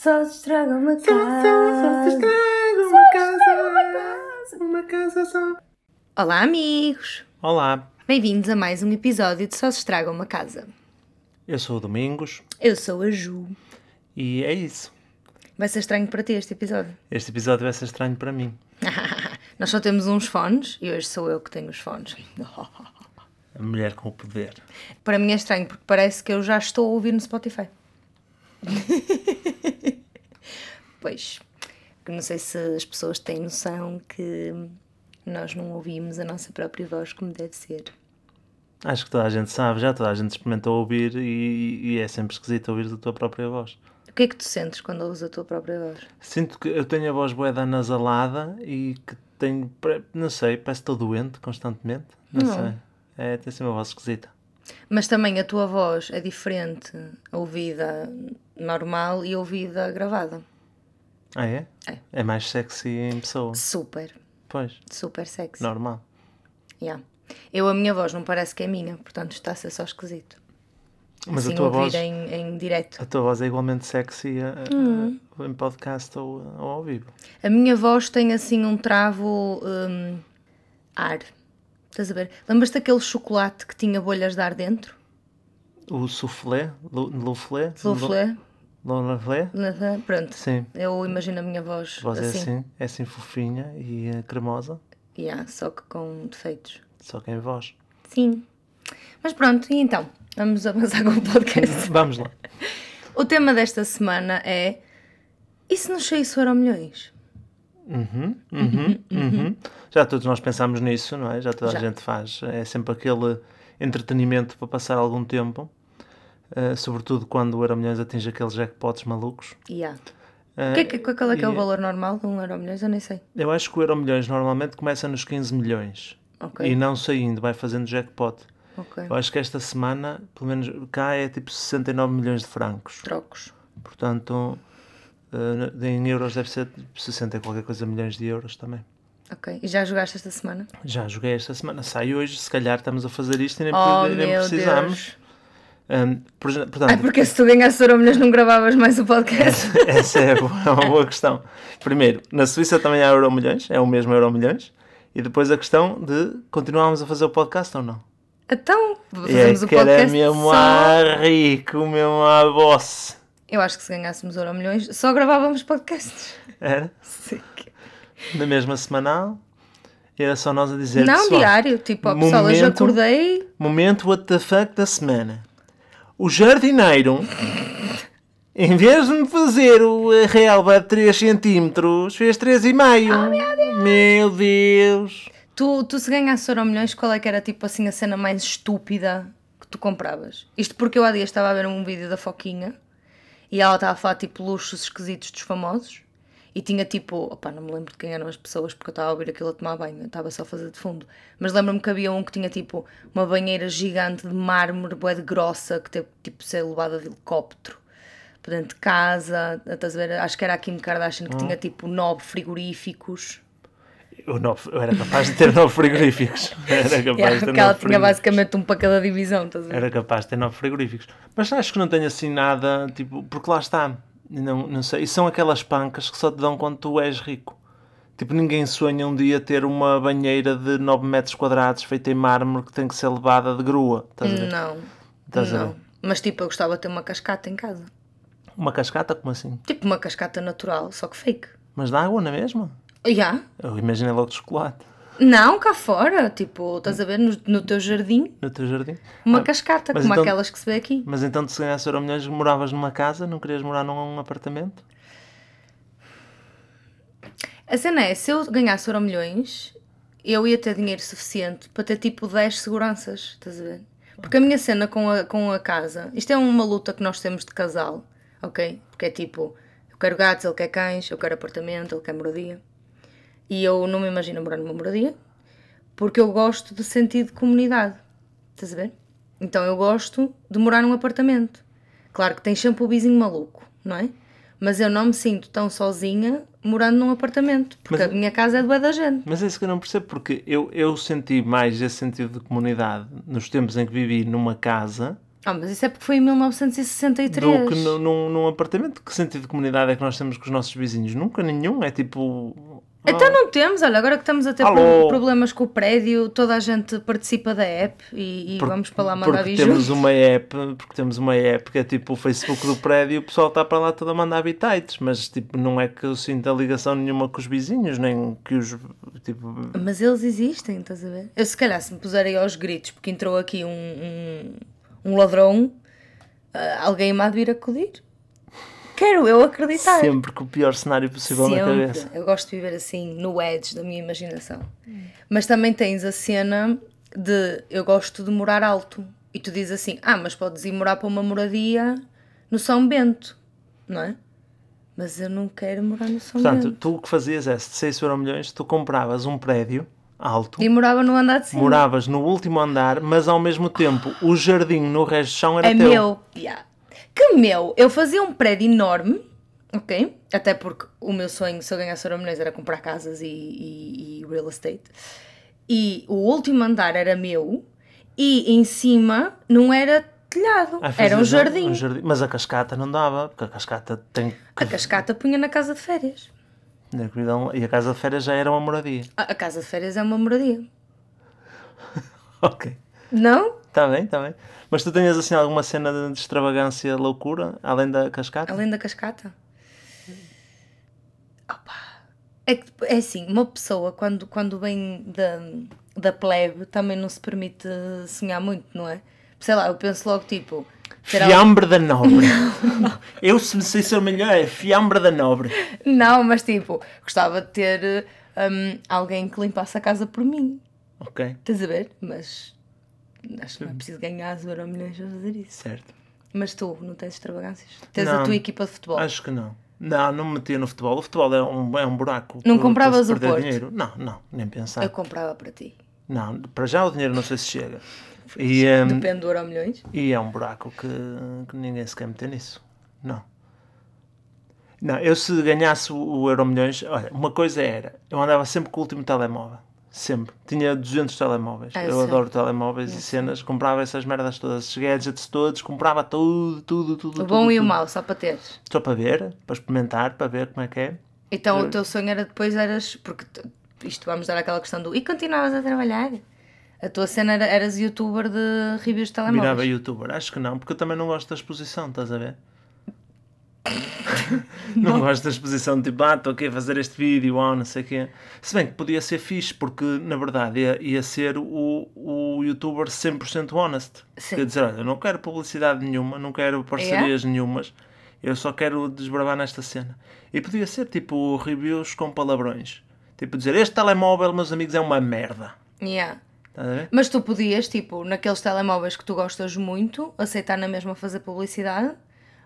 Só se estraga uma Só, só, só se estraga uma casa. Uma casa só. Olá, amigos! Olá, Bem-vindos a mais um episódio de Só se estraga uma casa. eu sou o Domingos Eu sou a Ju. e é isso. Vai ser estranho para ti este episódio. Este episódio vai ser estranho para mim. Nós só temos uns fones e hoje sou eu que tenho os fones. A mulher com o poder. Para mim é estranho porque parece que eu já estou a ouvir no Spotify. pois, não sei se as pessoas têm noção que nós não ouvimos a nossa própria voz como deve ser. Acho que toda a gente sabe, já toda a gente experimentou ouvir e, e é sempre esquisito ouvir a tua própria voz. O que é que tu sentes quando ouves a tua própria voz? Sinto que eu tenho a voz boeda anasalada e que tenho, não sei, parece que estou doente constantemente. Não, Não. sei. É, tem sempre uma voz esquisita. Mas também a tua voz é diferente ouvida normal e ouvida gravada. Ah, é? É. É mais sexy em pessoa. Super, Pois, super sexy. normal. Yeah. Eu, a minha voz não parece que é minha, portanto está a ser só esquisito. Mas assim, a tua ouvir voz. em, em direto. A tua voz é igualmente sexy a- a- Hum. em podcast ou, ou ao vivo. A minha voz tem assim um travo hum, ar. Estás a ver? Lembras-te daquele chocolate que tinha bolhas de ar dentro? O soufflé? Soufflé? Lu- Luflé? Pronto. Sim. Eu imagino a minha voz, voz assim. é assim, é assim fofinha e eh, cremosa, Yeah, só que com defeitos. só que em voz. Sim. Mas pronto, e então? Vamos avançar com o podcast. Vamos lá. o tema desta semana é E se nos saísse Euro Milhões? Uhum, uhum, uhum. Já todos nós pensamos nisso, não é? Já toda Já. a gente faz. É sempre aquele entretenimento para passar algum tempo, eh, sobretudo quando o Euro Milhões atinge aqueles jackpots malucos. Yeah. O que é que, qual é que é o valor normal de um Euro Milhões? Eu nem sei. Eu acho que o Euro Milhões normalmente começa nos 15 milhões Ok. e não saindo, vai fazendo jackpot. Ok. Eu acho que esta semana, pelo menos cá, é tipo 69 milhões de francos. Trocos. Portanto, eh, em euros deve ser tipo 60 e qualquer coisa milhões de euros também. Ok. E já jogaste esta semana? Já joguei esta semana. Sai hoje, se calhar estamos a fazer isto e nem, Oh, nem precisamos. Hum, por portanto, Ai, porque se tu ganhasses Euro Milhões não gravavas mais o podcast? essa é, boa- é uma boa questão. Primeiro, na Suíça também há Euro Milhões, é o mesmo Euro Milhões. E depois a questão de continuarmos a fazer o podcast ou não. então, é fazemos o que era podcast mesmo só... a rico, mesmo a boss. Eu acho que se ganhássemos Euro Milhões só gravávamos podcasts. Era? Sim. Na mesma semanal. Era só nós a dizer Não, pessoal, diário. Tipo, ó, pessoal, hoje momento- acordei... Momento what the fuck da semana. O jardineiro, em vez de me fazer o eh, relva de 3 cm, fez 3,5. meu Deus. Tu, tu se ganhasses Euro Milhões, qual é que era tipo assim a cena mais estúpida que tu compravas? Isto porque eu há dias estava a ver um vídeo da Foquinha e ela estava a falar tipo luxos esquisitos dos famosos e tinha tipo, opá, não me lembro de quem eram as pessoas porque eu estava a ouvir aquilo a tomar banho, estava só a fazer de fundo, mas lembro-me que havia um que tinha tipo uma banheira gigante de mármore, bué de grossa, que teve tipo ser levada de helicóptero para dentro de casa, estás a ver? Acho que era a Kim Kardashian que tinha tipo nove frigoríficos. Eu, não, eu era capaz de ter 9 frigoríficos. Era capaz Yeah, de ter nove ela tinha frigoríficos. basicamente um para cada divisão, estás a ver? Era capaz de ter 9 frigoríficos. Mas acho que não tenho assim nada, tipo, porque lá está. Não, não sei. E são aquelas pancas que só te dão quando tu és rico. Tipo, ninguém sonha um dia ter uma banheira de 9 metros quadrados feita em mármore que tem que ser levada de grua. Estás a ver? Não, Estás a não. ver? Mas tipo, eu gostava de ter uma cascata em casa. Uma cascata, como assim? Tipo uma cascata natural, só que fake. Mas de água, não é mesmo? Já? Eu imaginei logo de chocolate Não, cá fora. Tipo, estás a ver no, no teu jardim, no teu jardim. uma Ah, cascata, mas como então- aquelas que se vê aqui. Mas então, se ganhasse euro milhões, moravas numa casa, não querias morar num apartamento? A cena é, se eu ganhasse euro milhões, eu ia ter dinheiro suficiente para ter tipo 10 seguranças, estás a ver? Porque a minha cena com a, com a casa, isto é uma luta que nós temos de casal, ok? Porque é tipo, eu quero gatos, ele quer cães, eu quero apartamento, ele quer moradia. E eu não me imagino morar numa moradia, porque eu gosto de sentir de comunidade, estás a ver? Então eu gosto de morar num apartamento. Claro que tem sempre o vizinho maluco, não é? Mas eu não me sinto tão sozinha morando num apartamento, porque Mas- a minha casa é bué da gente. Mas é isso que eu não percebo, porque eu, eu senti mais esse sentido de comunidade nos tempos em que vivi numa casa Ah, mas isso é porque foi em 1963. do que nu- num, num apartamento. Que sentido de comunidade é que nós temos com os nossos vizinhos? Nunca nenhum. É tipo. Então não temos, olha, agora que estamos a ter Alô? pro- problemas com o prédio, toda a gente participa da app e, e Por- vamos para lá mandar porque temos uma app, porque temos uma app que é tipo o Facebook do prédio e o pessoal está para lá todo a mandar bitites, mas tipo, não é que eu sinta ligação nenhuma com os vizinhos, nem que os tipo, Mas eles existem, estás a ver? Eu se calhar se me puserem aos gritos porque entrou aqui um, um, um ladrão, ah, alguém me há de vir acudir. Quero eu acreditar. sempre com o pior cenário possível na Sempre. cabeça. Eu gosto de viver assim, no edge da minha imaginação. Mas também tens a cena de eu gosto de morar alto. E tu dizes assim: ah, mas podes ir morar para uma moradia no São Bento, não é? Mas eu não quero morar no São Portanto, Bento. tu o que fazias é, se 6 euro milhões, tu compravas um prédio alto, E morava no andar de cima. moravas no último andar, mas ao mesmo tempo o jardim no resto do chão era É teu. meu. Yeah. Que meu? Eu fazia um prédio enorme, ok? Até porque o meu sonho, se eu ganhasse euro milhões, era comprar casas e, e- e real estate. E o último andar era meu e em cima não era telhado, Ah, era um jardim. um jardim. Mas a cascata não dava, porque a cascata tem que A cascata punha na casa de férias. e a casa de férias já era uma moradia. A, a casa de férias é uma moradia. Ok. Não? Está bem, está bem. Mas tu tenhas assim alguma cena de extravagância, loucura, além da cascata? Além da cascata? Opa. É, que, é assim, uma pessoa quando, quando vem da, da plebe também não se permite sonhar muito, não é? Sei lá, eu penso logo tipo. algo- Fiambre da Nobre. Eu, se me sei ser melhor, é fiambre da Nobre. Não, mas tipo, gostava de ter hum, alguém que limpasse a casa por mim. Ok, Estás a ver? Mas acho que não é preciso ganhar as euro milhões para fazer isso. certo. Mas tu, não tens extravagâncias? Tens Não. a tua equipa de futebol? Acho que não. Não, não me metia no futebol. O futebol é um, é um buraco. Não Tu- compravas o Porto? dinheiro. Não, não, nem pensar. Eu comprava para ti. Não, para já o dinheiro não sei se chega. E, hum, Depende do euro milhões. E é um buraco que, que ninguém se quer meter nisso. Não. Não, eu se ganhasse o, o Euro Milhões, olha, uma coisa era, eu andava sempre com o último telemóvel. Sempre. Tinha 200 telemóveis. Ah, eu eu sei. adoro telemóveis e cenas. Comprava essas merdas todas, esses gadgets todos, comprava tudo, tudo, tudo. O bom tudo, e o tudo. mau, só para teres. Só para ver, para experimentar, para ver como é que é. Então o teu sonho era depois eras. Porque isto vamos dar aquela questão do. E continuavas a trabalhar? A tua cena era eras youtuber de reviews de telemóveis. Virava youtuber. Acho que não, porque eu também não gosto da exposição, estás a ver? não gosto da exposição de tipo, ah, estou aqui a fazer este vídeo, ou não sei o quê. Se bem que podia ser fixe, porque na verdade ia, ia ser o, o youtuber 100% honest. Sim. Quer dizer, olha, eu não quero publicidade nenhuma, não quero parcerias nenhumas, eu só quero desbravar nesta cena. E podia ser tipo reviews com palavrões. Tipo dizer, este telemóvel, meus amigos, é uma merda. Yeah. Mas tu podias, tipo, naqueles telemóveis que tu gostas muito, aceitar na mesma fazer publicidade,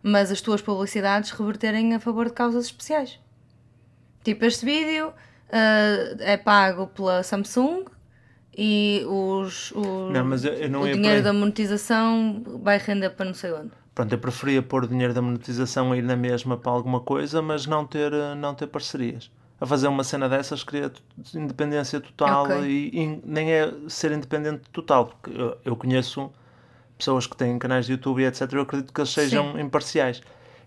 mas as tuas publicidades reverterem a favor de causas especiais. Tipo, este vídeo ah, é pago pela Samsung e os, os- Não, mas eu- o dinheiro aí. da monetização vai render para não sei onde. Pronto, eu preferia pôr o dinheiro da monetização a ir na mesma para alguma coisa, mas não ter, eh, não ter parcerias. A fazer uma cena dessas t- independência total Ok. e, e nem é ser independente total, porque eu, eu conheço pessoas que têm canais de YouTube e etc. Eu acredito que eles sejam imparciais.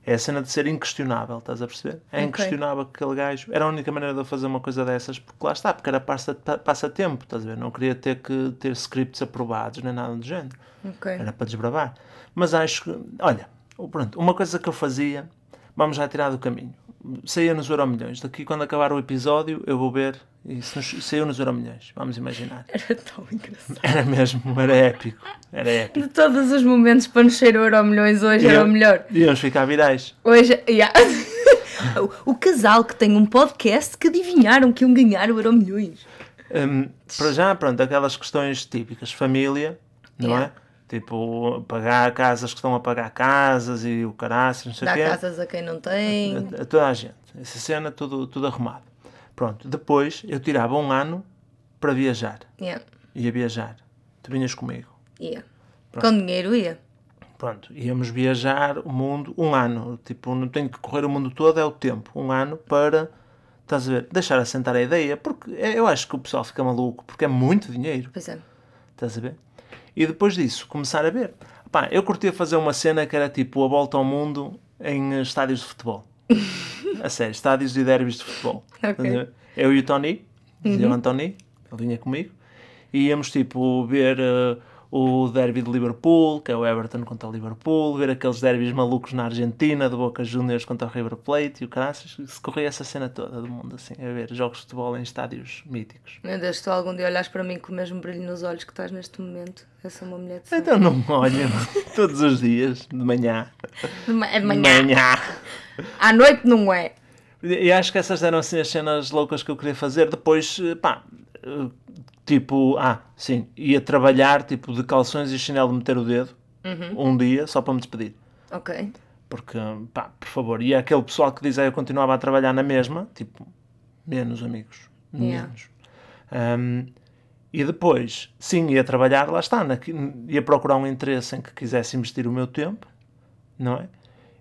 É a cena de ser inquestionável, estás a perceber? É Ok. inquestionável que aquele gajo. Era a única maneira de eu fazer uma coisa dessas, porque lá está, porque era passa- pa- passatempo, estás a ver? Não queria ter que ter scripts aprovados nem nada do género. Ok. Era para desbravar. Mas acho que, olha, pronto, uma coisa que eu fazia, vamos já tirar do caminho. Saía nos Euromilhões. Daqui quando acabar o episódio, eu vou ver e se nos, saiu nos Euromilhões. Vamos imaginar. Era tão engraçado. Era mesmo, era épico. Era épico. De todos os momentos para nos ser o Euro Milhões, hoje era o melhor. Íamos ficar virais. Hoje, yeah. o, o casal que tem um podcast que adivinharam que iam ganhar o Euro Milhões. Hum, para já, pronto, aquelas questões típicas. Família, não Yeah. é? Tipo, pagar casas que estão a pagar casas e o caraças, não sei o quê. casas a quem não tem. A, a toda a gente. Essa cena, tudo, tudo arrumado. Pronto, depois eu tirava um ano para viajar. Yeah. Ia viajar. Tu vinhas comigo. Yeah. Com dinheiro ia. Pronto, íamos viajar o mundo um ano. Tipo, não tenho que correr o mundo todo, é o tempo. Um ano para, estás a ver, deixar assentar a ideia. Porque é- eu acho que o pessoal fica maluco, porque é muito dinheiro. Pois é. Estás a ver? E depois disso, começar a ver. Pá, eu curtia fazer uma cena que era tipo a volta ao mundo em eh, estádios de futebol. a sério, estádios e derbys de futebol. Ok. Estás a ver? Eu e o Tony, dizia o Antoni, ele vinha comigo, e íamos tipo ver eh, o derby de Liverpool, que é o Everton contra o Liverpool, ver aqueles derbys malucos na Argentina, de Boca Juniors contra o River Plate e o caraças, se corria essa cena toda do mundo assim, a ver jogos de futebol em estádios míticos. Meu Deus, tu algum dia olhas para mim com o mesmo brilho nos olhos que estás neste momento, eu sou uma mulher de céu. Então não me olhem todos os dias, de manhã. De ma- É de manhã. manhã. À noite não é. E acho que essas eram assim as cenas loucas que eu queria fazer. Depois, eh, pá, tipo, ah, sim, ia trabalhar tipo de calções e chinelo de meter o dedo um dia só para me despedir. Ok. Porque, pá, por favor, e aquele pessoal que diz, ah, eu continuava a trabalhar na mesma, tipo, menos amigos, Yeah. menos. Ahm, e depois, sim, ia trabalhar, lá está, na, ia procurar um interesse em que quisesse investir o meu tempo, não é?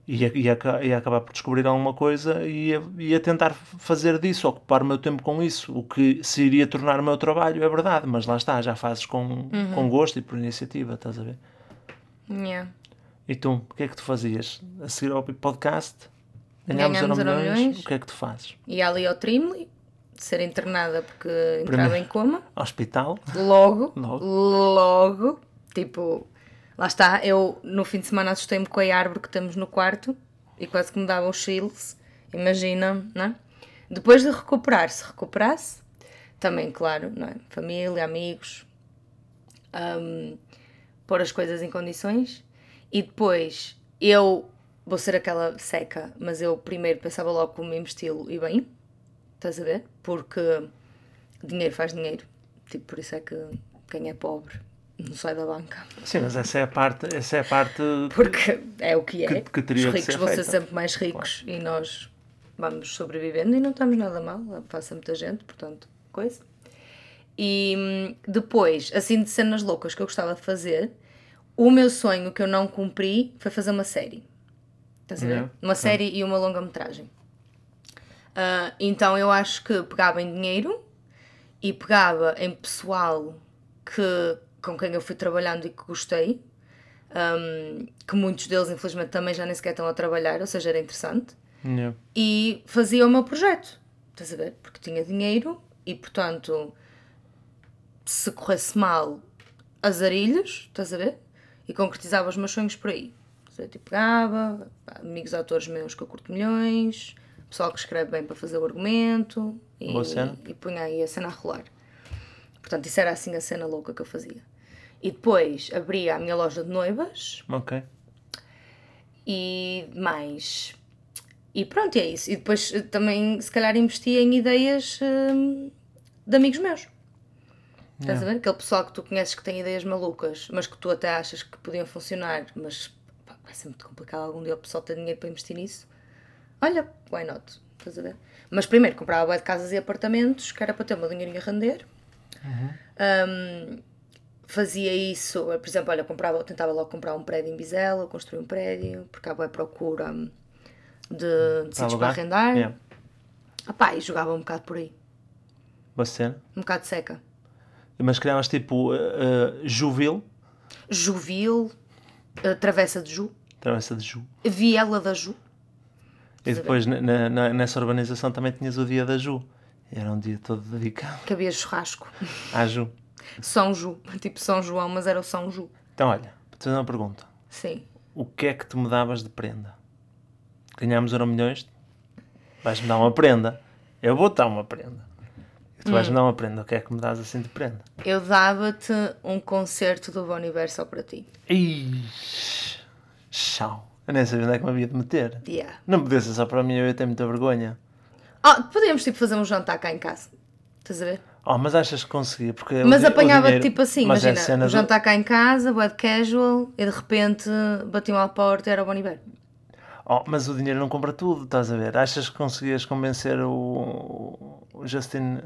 Ia, ia, ia acabar por descobrir alguma coisa e ia, ia tentar fazer disso, ocupar o meu tempo com isso, o que se iria tornar o meu trabalho, é verdade, mas lá está, já fazes com, com gosto e por iniciativa, estás a ver? Yeah. E tu, o que é que tu fazias? A seguir ao podcast? Ganhámos Ganhámos Euro Euromilhões? Milhões. O que é que tu fazes? E ali ao Trimley, ser internada porque entrava Primeiro. em coma. Hospital? Logo, Logo. logo, tipo, lá está, eu no fim de semana assustei-me com a árvore que temos no quarto e quase que me dava os chills, imagina, não é? Depois de recuperar, se recuperasse, também, claro, não é? Família, amigos, hum, pôr as coisas em condições e depois eu vou ser aquela seca, mas eu primeiro pensava logo como me investi-lo e bem, estás a ver? Porque dinheiro faz dinheiro, tipo, por isso é que quem é pobre não sai da banca, Sim, mas essa é a parte, essa é a parte porque é o que é. Que- que teria Os ricos ser vão ser sempre mais ricos e nós vamos sobrevivendo e não estamos nada mal, passa muita gente, portanto, coisa. E hum, depois, assim de cenas loucas que eu gostava de fazer, o meu sonho que eu não cumpri foi fazer uma série. Estás a ver? Yeah. Uma série e uma longa-metragem. Ah, então eu acho que pegava em dinheiro e pegava em pessoal que, com quem eu fui trabalhando e que gostei, hum, que muitos deles infelizmente também já nem sequer estão a trabalhar, ou seja, era interessante Yeah. e fazia o meu projeto. Estás a ver? Porque tinha dinheiro e, portanto, se corresse mal, azarilhos, estás a ver? E concretizava os meus sonhos por aí. Ver? Tipo, pegava, amigos autores meus que eu curto milhões, pessoal que escreve bem para fazer o argumento e, cena. e punha aí a cena a rolar. Portanto, isso era assim a cena louca que eu fazia. E depois abria a minha loja de noivas, Ok. e mais. E pronto, é isso. E depois eh, também, se calhar, investia em ideias hum, de amigos meus. Estás a ver? Aquele pessoal que tu conheces que tem ideias malucas, mas que tu até achas que podiam funcionar, mas pá, vai ser muito complicado algum dia o pessoal ter dinheiro para investir nisso. Olha, why not? Estás a ver? Mas primeiro comprava de casas e apartamentos, que era para ter o meu dinheirinho a render. Hum, fazia isso, por exemplo, olha, comprava, tentava logo comprar um prédio em Bizela, construir um prédio, porque há boa procura hum, de, de sítios para arrendar. Yeah. Ah pá, e jogava um bocado por aí, Boa cena. um bocado seca. Mas criavas tipo uh, uh, Juvil, Juvil, a Travessa de Ju, travessa de Ju. Viela da Ju. E depois na- na- nessa urbanização também tinhas o dia da Ju. Era um dia todo dedicado havia churrasco. à Ju. São Ju, tipo São João, mas era o São Ju. Então olha, vou te fazer uma pergunta. Sim. O que é que tu me davas de prenda? Ganhámos euro milhões? Vais-me dar uma prenda. Eu vou-te dar uma prenda. E tu vais-me dar uma prenda. O que é que me dás assim de prenda? Eu dava-te um concerto do Bom Universo só para ti. Ixi, Chau. Eu nem sabia onde é que me havia de meter. Yeah. Não podia ser só para mim, eu ia ter muita vergonha. Ah, podíamos tipo fazer um jantar cá em casa. Estás a ver? Oh, mas achas que conseguia? Porque Mas apanhava dinheiro- tipo assim, é imagina, cena um do- jantar cá em casa, web casual, e de repente batiam à porta e era o Boniver. Oh, mas o dinheiro não compra tudo, estás a ver? Achas que conseguias convencer o, o Justin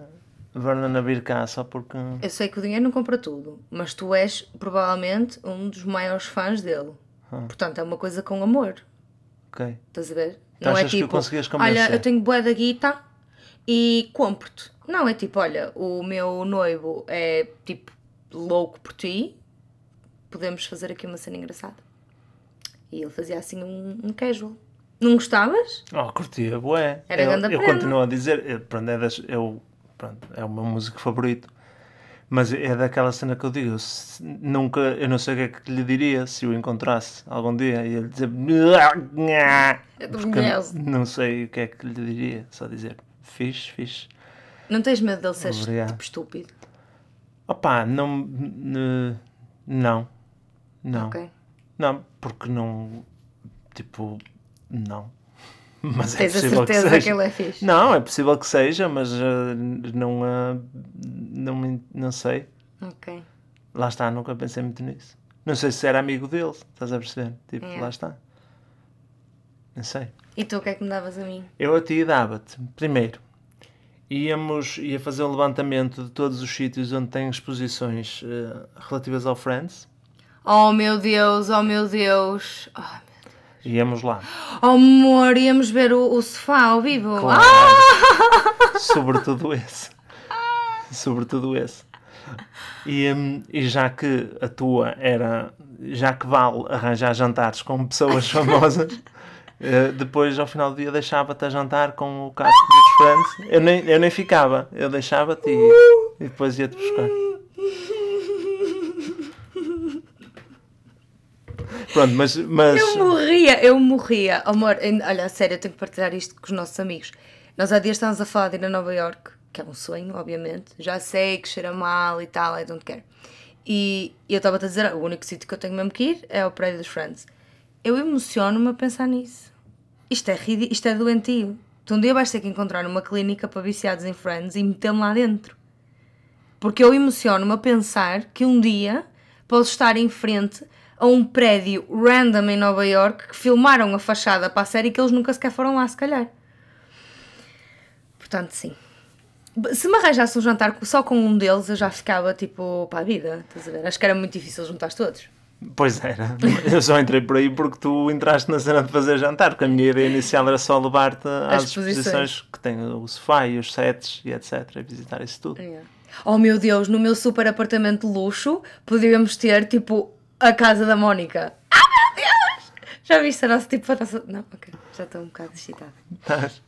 Vernon a vir cá só porque. Eu sei que o dinheiro não compra tudo, mas tu és provavelmente um dos maiores fãs dele. Ah. Portanto, é uma coisa com amor. Ok. Estás a ver? Então não é achas que tipo, conseguias convencer? olha, eu tenho bué da guita e compro-te. Não, é tipo, olha, o meu noivo é tipo louco por ti, podemos fazer aqui uma cena engraçada. E ele fazia assim um, um casual. Não gostavas? Oh, curtia, bué. Era eu, ganda eu prenda. continuo a dizer, eu, pronto, é, das, eu, pronto, é o meu músico favorito. Mas é daquela cena que eu digo, se- nunca, eu não sei o que é que lhe diria se o encontrasse algum dia e ele dizer Eu te porque não sei o que é que lhe diria, só dizer fixe, fixe. Não tens medo dele ser Obrigado. tipo estúpido? Opa, não, n- não, não, Ok. não, porque não, tipo, não. Mas é Tens a possível que certeza que, seja. ele é fixe? Não, é possível que seja, mas eh, não, eh, não, me- não sei. Ok. Lá está, nunca pensei muito nisso. Não sei se era amigo dele, estás a perceber? Tipo, É. lá está. Não sei. E tu o que é que me davas a mim? Eu a ti dava-te, primeiro, íamos, ia fazer um levantamento de todos os sítios onde tem exposições eh, relativas ao Friends. Oh meu Deus, oh meu Deus. Oh, Íamos lá. oh amor, íamos ver o, o sofá ao vivo. Claro. Ah! Sobretudo esse. Sobretudo esse. E, hum, e já que a tua era. Já que vale arranjar jantares com pessoas famosas, eh, depois ao final do dia deixava-te a jantar com o caso friends. Eu nem, eu nem ficava, eu deixava-te e, e depois ia-te buscar. Pronto, mas. mas Eu morria, eu morria. Amor, olha, sério, eu tenho que partilhar isto com os nossos amigos. Nós há dias estávamos a falar de ir a Nova York, que é um sonho, obviamente. Já sei que cheira mal e tal, I don't care. E, eu estava-te a dizer, o único sítio que eu tenho mesmo que ir é ao prédio dos Friends. Eu emociono-me a pensar nisso. Isto é, isto é doentio. Tu um dia vais ter que encontrar uma clínica para viciados em Friends e meter-me lá dentro. Porque eu emociono-me a pensar que um dia posso estar em frente a um prédio random em Nova York que filmaram a fachada para a série que eles nunca sequer foram lá, se calhar. Portanto, sim. Se me arranjasse um jantar só com um deles, eu já ficava tipo para a vida. Estás a ver? Acho que era muito difícil juntar todos. Pois era. Eu só entrei por aí porque tu entraste na cena de fazer jantar, porque a minha ideia inicial era só levar-te às exposições. que tem o sofá e os sets e etc. E visitar isso tudo. Oh meu Deus, no meu super apartamento de luxo podíamos ter tipo a casa da Mónica. Ah meu Deus! Já viste a nossa tipo a nossa. Não, ok, já estou um bocado excitada. Estás?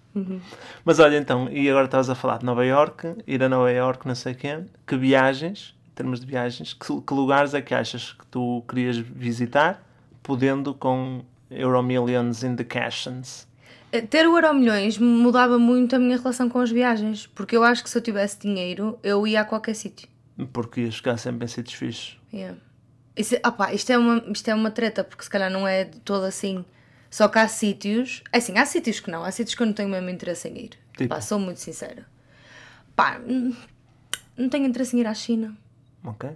Mas olha então, e agora estavas a falar de Nova York, ir a Nova York, não sei quê. Que viagens, termos de viagens, que, que lugares é que achas que tu querias visitar, podendo com Euromillions in the Cashons? Eh, Ter o Euro Milhões mudava muito a minha relação com as viagens, porque eu acho que se eu tivesse dinheiro eu ia a qualquer sítio. Porque ias ficar sempre em sítios fixos. Yeah. Isso, opá, isto, é uma, isto é uma treta, porque se calhar não é todo assim. Só que há sítios. É assim, há sítios que não, há sítios que eu não tenho mesmo interesse em ir. Tipo? Pá, sou muito sincera. Pá, não tenho interesse em ir à China. Ok?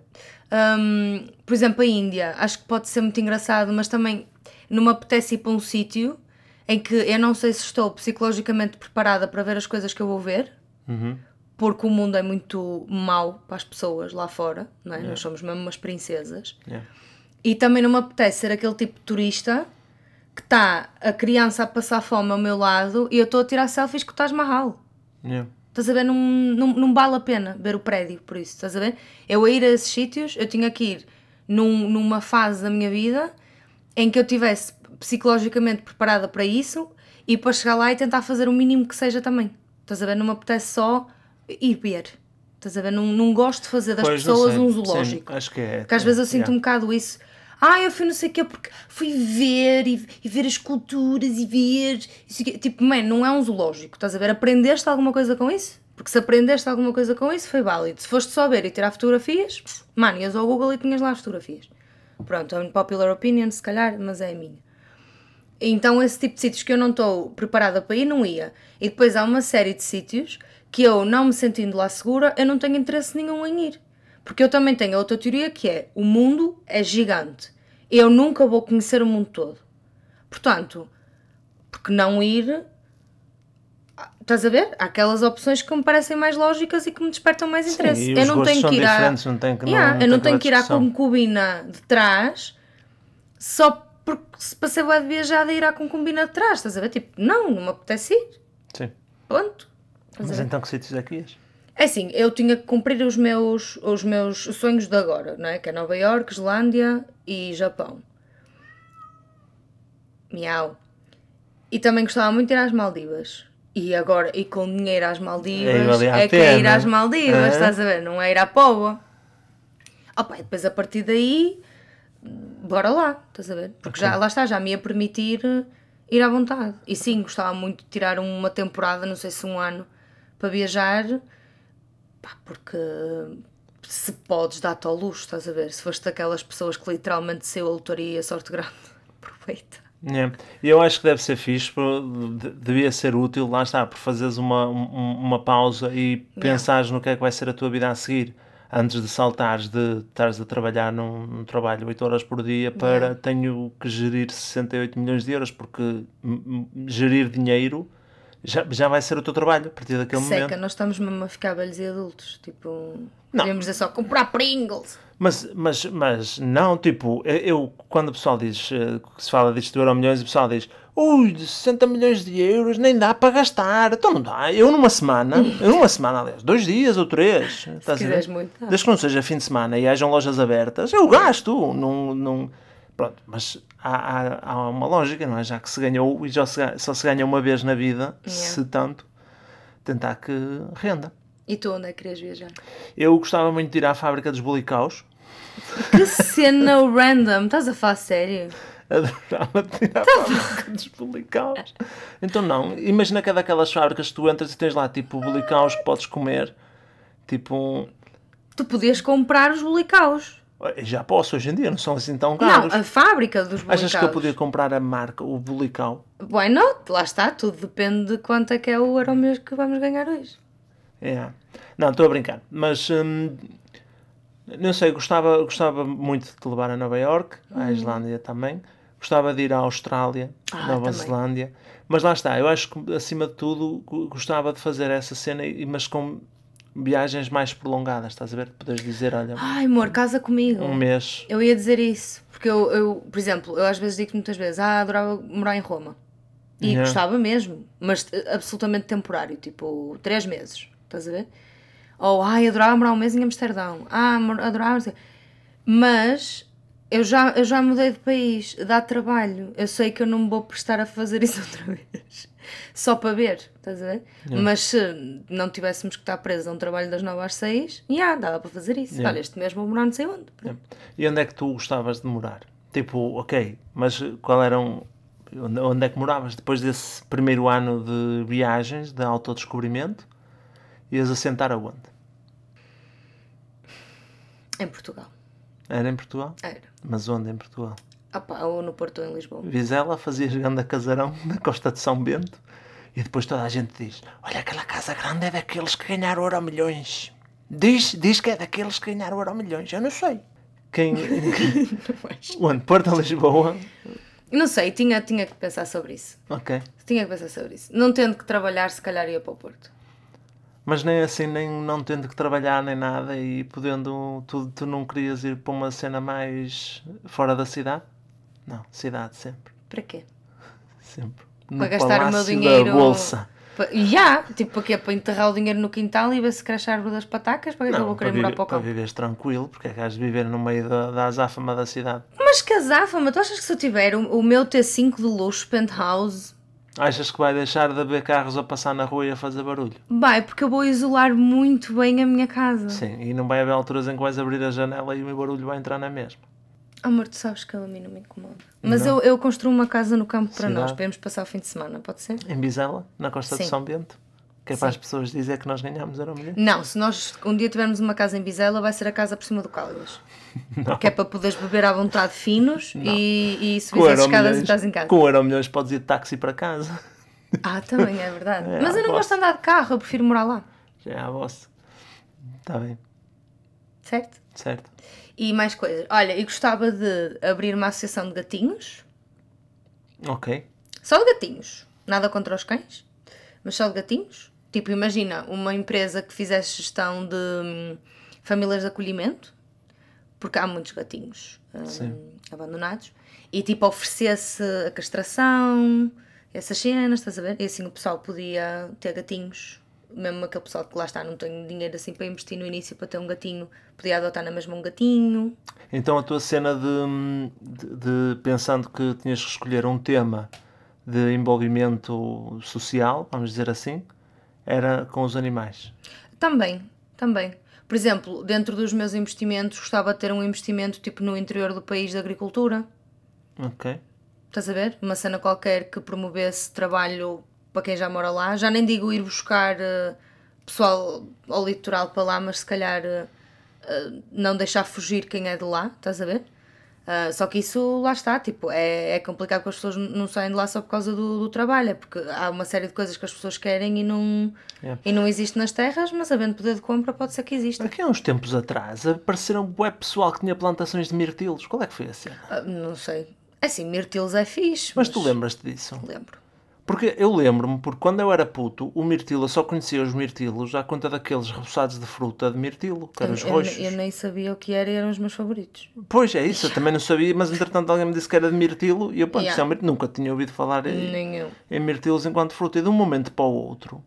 Hum, por exemplo, a Índia, acho que pode ser muito engraçado, mas também não me apetece ir para um sítio em que eu não sei se estou psicologicamente preparada para ver as coisas que eu vou ver, Uhum. porque o mundo é muito mau para as pessoas lá fora, não é? Nós somos mesmo umas princesas. Yeah. E também não me apetece ser aquele tipo de turista que está a criança a passar fome ao meu lado e eu estou a tirar selfies com o Taj Mahal. Yeah. Estás a ver? Não, não, não vale a pena ver o prédio, por isso, estás a ver? Eu a ir a esses sítios, eu tinha que ir num- numa fase da minha vida em que eu estivesse psicologicamente preparada para isso e para chegar lá e tentar fazer o mínimo que seja também. Estás a ver? Não me apetece só ir ver. Estás a ver? Não, não gosto de fazer das Pois, pessoas sei. um Sim, zoológico. acho que é. Porque às vezes eu sinto yeah. um bocado isso. Ah, eu fui não sei o quê porque fui ver e, e ver as culturas e ver. Tipo, man, não é um zoológico, estás a ver? Aprendeste alguma coisa com isso? Porque se aprendeste alguma coisa com isso, foi válido. Se foste só ver e tirar fotografias, mano, ias ao Google e tinhas lá as fotografias. Pronto, é um popular opinion, se calhar, mas é a minha. Então, esse tipo de sítios que eu não estou preparada para ir, não ia. E depois há uma série de sítios que eu, não me sentindo lá segura, eu não tenho interesse nenhum em ir. Porque eu também tenho outra teoria que é: o mundo é gigante. Eu nunca vou conhecer o mundo todo. Portanto, porque não ir. Ah, Estás a ver? Há aquelas opções que me parecem mais lógicas e que me despertam mais interesse. e eu não tenho que ir à. não tem que- não- Yeah, não eu não tenho que ir à concubina de trás só porque se passei bué de viajada ir à concubina de trás. Estás a ver? Tipo, não, não me apetece ir. Sim. Ponto. Mas então que sítios é que ias? É assim, eu tinha que cumprir os meus, os meus sonhos de agora, não é? Que é Nova York, Islândia e Japão. Miau. E também gostava muito de ir às Maldivas. E agora, e com dinheiro às Maldivas, É, é que é ir às Maldivas, É. estás a ver? Não é ir à Póvoa. Opa, e depois a partir daí, bora lá, estás a ver? Porque já, lá está, já me ia permitir ir à vontade. E sim, gostava muito de tirar uma temporada, não sei se um ano, para viajar, pá, porque se podes dar-te ao luxo, estás a ver? Se foste daquelas pessoas que literalmente saiu a lotaria, sorte grande, aproveita. É. E eu acho que deve ser fixe, devia ser útil, lá está, por fazeres uma, um- uma pausa e pensares no que é que vai ser a tua vida a seguir, antes de saltares de estares a trabalhar num, num trabalho 8 horas por dia para tenho que gerir 68 milhões de euros, porque gerir dinheiro já, já vai ser o teu trabalho a partir daquele Seca, momento. nós estamos mesmo a ficar velhos e adultos, tipo, Não. podemos dizer só comprar Pringles. Mas, mas, mas não, tipo, eu, quando o pessoal diz, eh, que se fala disto do Euro Milhões, o pessoal diz, ui, de 60 milhões de euros nem dá para gastar. Então não dá. Eu numa semana, eu numa semana, aliás, dois dias ou três, ver? quiseres muito. Desde que não seja fim de semana e hajam lojas abertas, eu gasto. Não, não, pronto, mas há, há, há uma lógica, não é? Já que se ganhou e já se, só se ganha uma vez na vida, se tanto, tentar que renda. E tu onde é que querias viajar? Eu gostava muito de ir à fábrica dos bolicaus. Que cena random, estás a falar sério? Adorava tirar a fábrica dos bolicaus. Então não, imagina que é daquelas fábricas que tu entras e tens lá tipo bolicaus que podes comer. Tipo, um- Tu podias comprar os bolicaus. Já posso hoje em dia, não são assim tão Não, caros. a fábrica dos bolicaus. Achas que eu podia comprar a marca, o bolicau? Why not? Lá está, tudo depende de quanto é que é o euro mesmo que vamos ganhar hoje. É. Não, estou a brincar. Mas hum, não sei, gostava, gostava muito de te levar a Nova York, à Islândia também. Gostava de ir à Austrália, Ah, Nova também. Zelândia. Mas lá está, eu acho que acima de tudo go- gostava de fazer essa cena, mas com viagens mais prolongadas, estás a ver? Podes dizer, olha, Ai, amor, casa comigo. um mês. Eu ia dizer isso, porque eu, eu, por exemplo, eu às vezes digo muitas vezes, ah, adorava morar em Roma. E Yeah. gostava mesmo, mas eh, absolutamente temporário, tipo, três meses, estás a ver? Ou, ai, adorava morar um mês em Amsterdão. Ah, adorava... Mas eu já, eu já mudei de país, dá trabalho. Eu sei que eu não me vou prestar a fazer isso outra vez. Só para ver, estás a ver? Mas se não tivéssemos que estar presos a um trabalho das 9 às 6, já, dava para fazer isso. Yeah. Olha, este mês vou morar não sei onde. É. E onde é que tu gostavas de morar? Tipo, ok, mas qual eram. Onde, onde é que moravas? Depois desse primeiro ano de viagens, de autodescobrimento, ias assentar aonde? Em Portugal. Era em Portugal? Era. Mas onde em Portugal? Ah pá, ou no Porto ou em Lisboa. Vizela, fazias grande casarão na costa de São Bento e depois toda a gente diz: Olha, aquela casa grande é daqueles que ganharam euro milhões. Diz, diz que é daqueles que ganharam euro milhões. Eu não sei. Quem. onde? Porto ou Lisboa? Não sei, tinha, tinha que pensar sobre isso. Ok. Tinha que pensar sobre isso. Não tendo que trabalhar, se calhar ia para o Porto. Mas nem assim, nem não tendo que trabalhar nem nada e podendo. Tu, tu não querias ir para uma cena mais fora da cidade? Não, cidade sempre. Para quê? Sempre. No para gastar o meu dinheiro. Da Bolsa. Já, tipo, para quê? Para enterrar o dinheiro no quintal e ver se cresce a árvore das patacas? Para que é que eu vou querer para, morar para o para campo? viveres tranquilo, porque é que has de viver no meio da, da azáfama da cidade. Mas que azáfama, tu achas que se eu tiver o, o meu T5 de luxo, penthouse, Achas que vai deixar de haver carros a passar na rua e a fazer barulho? vai, porque eu vou isolar muito bem a minha casa. Sim, e não vai haver alturas em que vais abrir a janela e o barulho vai entrar na mesma. Amor, tu sabes que a mim não me incomoda. Mas eu, eu construo uma casa no campo para Cidade. nós, irmos passar o fim de semana, pode ser? Em Bizela, na costa de Sim. São Bento, que é para as pessoas dizer que nós ganhámos euro milhão. Não, se nós um dia tivermos uma casa em Bizela, vai ser a casa por cima do Caldas. Que é para poderes beber à vontade finos e, e subir as escadas e estás em casa. com euro milhões podes ir de táxi para casa. Ah, também é verdade. É, Mas eu não posso. gosto de andar de carro, eu prefiro morar lá. Já é a vossa. Está bem, Certo? certo. E mais coisas. Olha, eu gostava de abrir uma associação de gatinhos. Ok. Só de gatinhos. Nada contra os cães, mas só de gatinhos. Tipo, imagina uma empresa que fizesse gestão de hum, famílias de acolhimento, porque há muitos gatinhos hum, abandonados, e tipo oferecesse a castração, essas cenas, estás a ver? E assim o pessoal podia ter gatinhos mesmo aquele pessoal que lá está, não tem dinheiro assim para investir no início para ter um gatinho, podia adotar na mesma um gatinho. Então a tua cena de, de, de pensando que tinhas que escolher um tema de envolvimento social, vamos dizer assim, era com os animais. Também, também. Por exemplo, dentro dos meus investimentos, gostava de ter um investimento tipo no interior do país de agricultura. Ok. Estás a ver? Uma cena qualquer que promovesse trabalho para quem já mora lá. Já nem digo ir buscar uh, pessoal ao litoral para lá, mas se calhar uh, uh, não deixar fugir quem é de lá, estás a ver? Só que isso lá está, tipo, é, é complicado porque as pessoas não saem de lá só por causa do, do, trabalho, é porque há uma série de coisas que as pessoas querem e não, yeah. e não existe nas terras, mas havendo poder de compra pode ser que exista. Aqui há uns tempos atrás apareceram web pessoal que tinha plantações de mirtilos. Qual é que foi a cena? não sei. É assim, mirtilos é fixe. Mas, mas... tu lembras-te disso? Lembro. Porque eu lembro-me, porque quando eu era puto, o mirtilo, eu só conhecia os mirtilos à conta daqueles reboçados de fruta de mirtilo, que eram os roxos. Eu, eu, nem sabia o que era e eram os meus favoritos. Pois é isso, eu também não sabia, mas entretanto alguém me disse que era de mirtilo e eu, pá, yeah. nunca tinha ouvido falar em, em mirtilos enquanto fruta. E de um momento para o outro,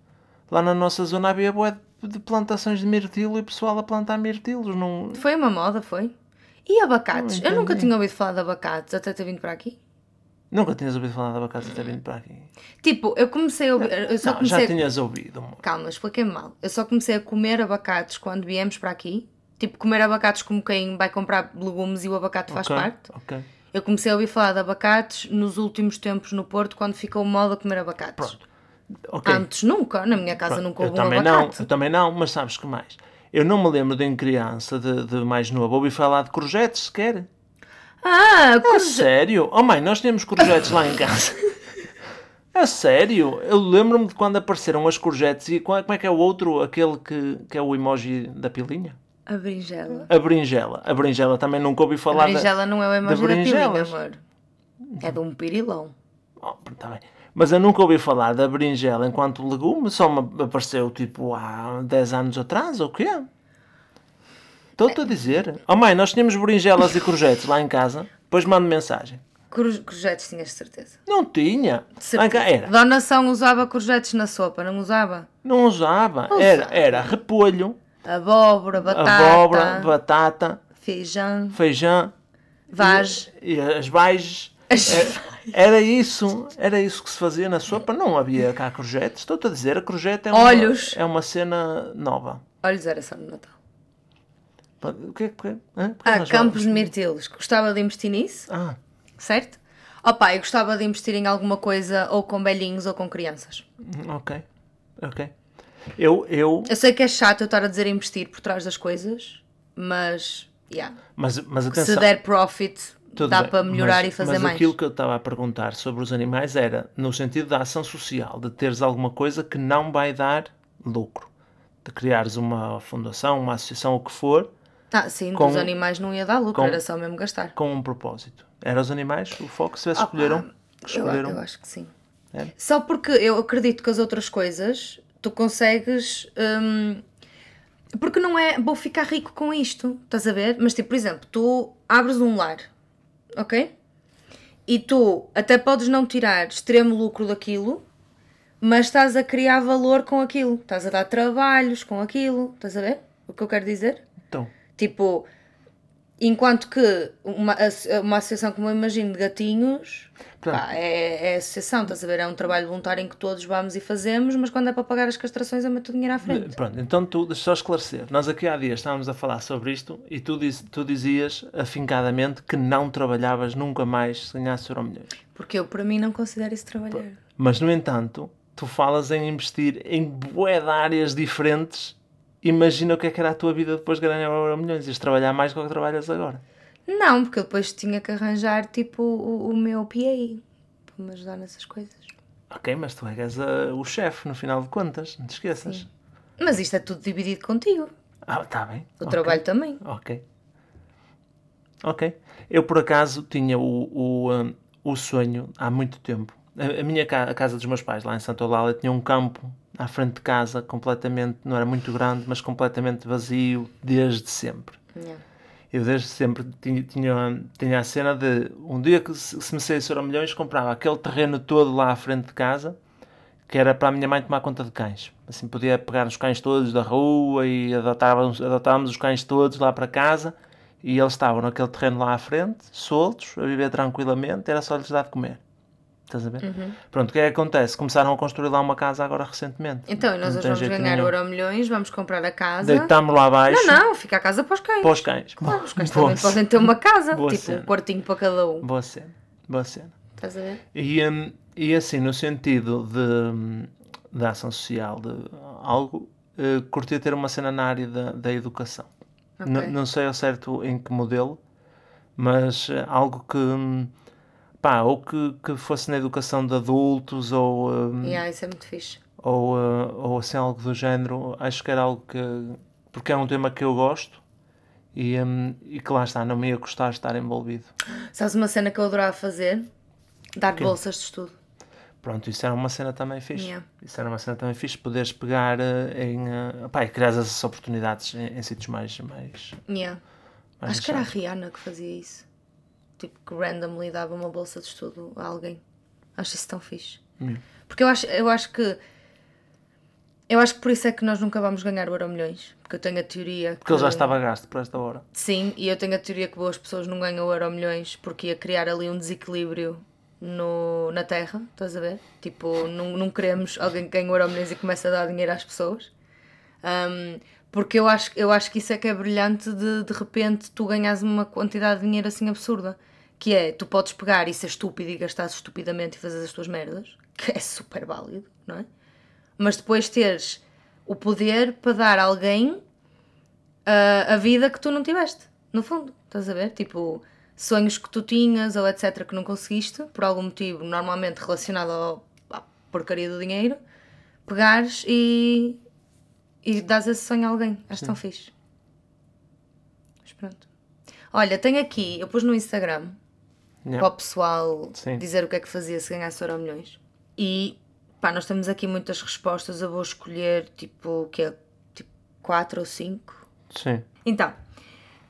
lá na nossa zona havia boé de plantações de mirtilo e pessoal a plantar mirtilos. Não... Foi uma moda, foi? E abacates? Eu nunca tinha ouvido falar de abacates até ter vindo para aqui. Nunca tinhas ouvido falar de abacate até vindo para aqui? Tipo, eu comecei a ouvir. Eu só não, comecei já tinhas ouvido. Amor. Calma, expliquei-me mal. Eu só comecei a comer abacates quando viemos para aqui. Tipo, comer abacates como quem vai comprar legumes e o abacate faz okay, parte. Ok. Eu comecei a ouvir falar de abacates nos últimos tempos no Porto, quando ficou moda comer abacates. Pronto. Okay. Antes nunca, na minha casa Pronto. nunca houve eu um também abacate. Não, eu também não, mas sabes que mais? Eu não me lembro de em criança, de, de mais novo, ouvi falar de courgettes sequer. Ah, é sério? Oh mãe, nós tínhamos courgettes lá em casa. É sério? Eu lembro-me de quando apareceram as courgettes e como é que é o outro, aquele que, que é o emoji da pilinha? A berinjela. A berinjela. A berinjela também nunca ouvi falar. A berinjela da, não é o emoji da pilinha, amor. É de um pirilão. Oh, tá bem. Mas eu nunca ouvi falar da berinjela enquanto legume, só me apareceu tipo há 10 anos atrás, ou o quê? Estou-te a dizer. Oh mãe, nós tínhamos berinjelas e courgettes lá em casa. Depois mando mensagem. Courgettes tinhas certeza? Não tinha. Certeza. Era. Dona São usava courgettes na sopa, não usava? Não usava. Era, era repolho. Abóbora, batata. Abóbora, batata. Feijão. Feijão. Vage. E, as vagens. Era, era, isso, era isso que se fazia na sopa. Não havia cá courgettes. Estou-te a dizer, a courgette é uma, Olhos. é uma cena nova. Olhos era só no Natal. O que é que. Ah, campos de mirtilos. Gostava de investir nisso. Ah. Certo? Opa, eu gostava de investir em alguma coisa ou com velhinhos ou com crianças. Ok. Ok. Eu, eu... eu sei que é chato eu estar a dizer investir por trás das coisas, mas. Yeah. Mas, mas atenção. Se der profit, Tudo dá bem, para melhorar mas, e fazer mas mais. Mas aquilo que eu estava a perguntar sobre os animais era no sentido da ação social, de teres alguma coisa que não vai dar lucro. De criares uma fundação, uma associação, o que for, ah, sim, com, dos animais não ia dar lucro, com, era só mesmo gastar. Com um propósito. Era os animais o foco, se tivesse escolheram, escolheram. Eu, eu, acho que sim. É? Só porque eu acredito que as outras coisas tu consegues. Hum, porque não é vou ficar rico com isto, estás a ver? Mas tipo, por exemplo, tu abres um lar, ok? E tu até podes não tirar extremo lucro daquilo, mas estás a criar valor com aquilo, estás a dar trabalhos com aquilo, estás a ver? O que eu quero dizer? Tipo, enquanto que uma, uma associação como eu imagino de gatinhos pá, é, é associação, estás a ver? É um trabalho voluntário em que todos vamos e fazemos, mas quando é para pagar as castrações é muito dinheiro à frente. Pronto, então tu, deixa só esclarecer. Nós aqui há dias estávamos a falar sobre isto e tu, diz, tu dizias afincadamente que não trabalhavas nunca mais se ganhasse euro milhões. Porque eu, para mim, não considero isso trabalhar. Mas, no entanto, tu falas em investir em bué de áreas diferentes imagina o que é que era a tua vida depois de ganhar Euro milhões. Ias trabalhar mais do que trabalhas agora. Não, porque eu depois tinha que arranjar tipo o, o meu PA para me ajudar nessas coisas. Ok, mas tu és a, o chefe no final de contas, não te esqueças. Sim. Mas isto é tudo dividido contigo. Ah, está bem. O okay. trabalho também. Ok. Ok. Eu por acaso tinha o, o, um, o sonho há muito tempo. A, a minha ca a casa dos meus pais, lá em Santa Eulália, tinha um campo à frente de casa, completamente, não era muito grande, mas completamente vazio desde sempre. Yeah. Eu desde sempre tinha, tinha, tinha a cena de um dia que se, se me saísse euro milhões, comprava aquele terreno todo lá à frente de casa, que era para a minha mãe tomar conta de cães. Assim, podia pegar os cães todos da rua e adotávamos, adotávamos os cães todos lá para casa e eles estavam naquele terreno lá à frente, soltos, a viver tranquilamente, era só lhes dar de comer. Estás a ver? Uhum. Pronto, o que é que acontece? Começaram a construir lá uma casa agora recentemente. Então, e nós hoje vamos ganhar euro milhões, vamos comprar a casa. Deitámos lá abaixo Não, não, fica a casa para os cães. para os cães. Claro, os cães Boa também podem ter uma casa, Boa tipo cena. um quartinho para cada um. Boa cena, boa cena. Estás a ver? E, hum, e assim, no sentido de, hum, da ação social, de algo, curtia ter uma cena na área da, da educação. Ok. N- Não sei ao certo em que modelo, mas eh, algo que, hum, pá, ou que, que fosse na educação de adultos ou, hum, Yeah, isso é muito fixe. ou, eh, ou assim algo do género. Acho que era algo que, porque é um tema que eu gosto e, hum, e que lá está, não me ia gostar de estar envolvido. Sabes uma cena que eu adorava fazer? Dar bolsas de estudo. Pronto, isso era uma cena também fixe. Yeah. Isso era uma cena também fixe, poderes pegar eh, em. eh, pá, e criar essas oportunidades em, em sítios mais. mais, Yeah. Acho que era a. Rihanna que fazia isso. Tipo, que randomly dava uma bolsa de estudo a alguém. Acho isso tão fixe. Hum. Porque eu acho, eu acho que. Eu acho que por isso é que nós nunca vamos ganhar o Euro Milhões. Porque eu tenho a teoria que. Porque ele já estava gasto por esta hora. Sim, e eu tenho a teoria que boas pessoas não ganham o Euro Milhões porque ia criar ali um desequilíbrio no, na Terra, estás a ver? Tipo, não, não queremos alguém que ganhe o Euro Milhões e comece a dar dinheiro às pessoas. Um, porque eu acho, eu acho que isso é que é brilhante de de repente tu ganhas uma quantidade de dinheiro assim absurda. Que é, tu podes pegar e ser estúpido e gastar estupidamente e fazer as tuas merdas, que é super válido, não é? Mas depois teres o poder para dar a alguém a, a vida que tu não tiveste, no fundo, estás a ver? Tipo, sonhos que tu tinhas ou etc. que não conseguiste, por algum motivo, normalmente relacionado ao, à porcaria do dinheiro, pegares e, e dás esse sonho a alguém. Acho tão fixe. Mas pronto. Olha, tenho aqui, eu pus no Instagram Yeah. para o pessoal Sim. dizer o que é que fazia se ganhasse Euro milhões. E pá, nós temos aqui muitas respostas. Eu vou escolher tipo o que é? Tipo 4 ou 5. Sim. Então,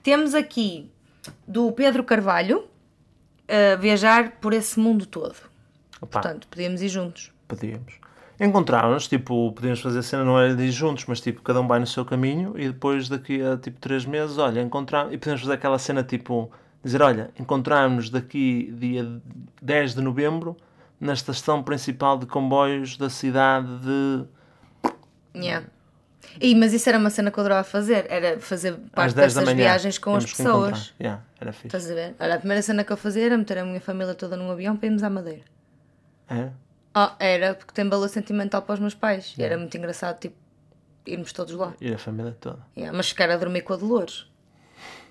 temos aqui do Pedro Carvalho a viajar por esse mundo todo. Opa, Portanto, podíamos ir juntos. podíamos. Encontrávamos, tipo, podíamos fazer cena, não era de ir juntos, mas tipo, cada um vai no seu caminho e depois daqui a tipo 3 meses, olha, encontramos. E podíamos fazer aquela cena tipo, dizer, olha, encontramos daqui dia 10 de novembro na estação principal de comboios da cidade de. Yeah. E, mas isso era uma cena que eu adorava fazer, era fazer parte 10 da dessas manhã. viagens com as pessoas. Yeah, era fixe. Estás a ver? Olha, a primeira cena que eu fazia era meter a minha família toda num avião para irmos à Madeira. É? Ah, era porque tem valor sentimental para os meus pais. E era muito engraçado, tipo, irmos todos lá. Ir a família toda. Yeah, mas ficar a dormir com a Dolores.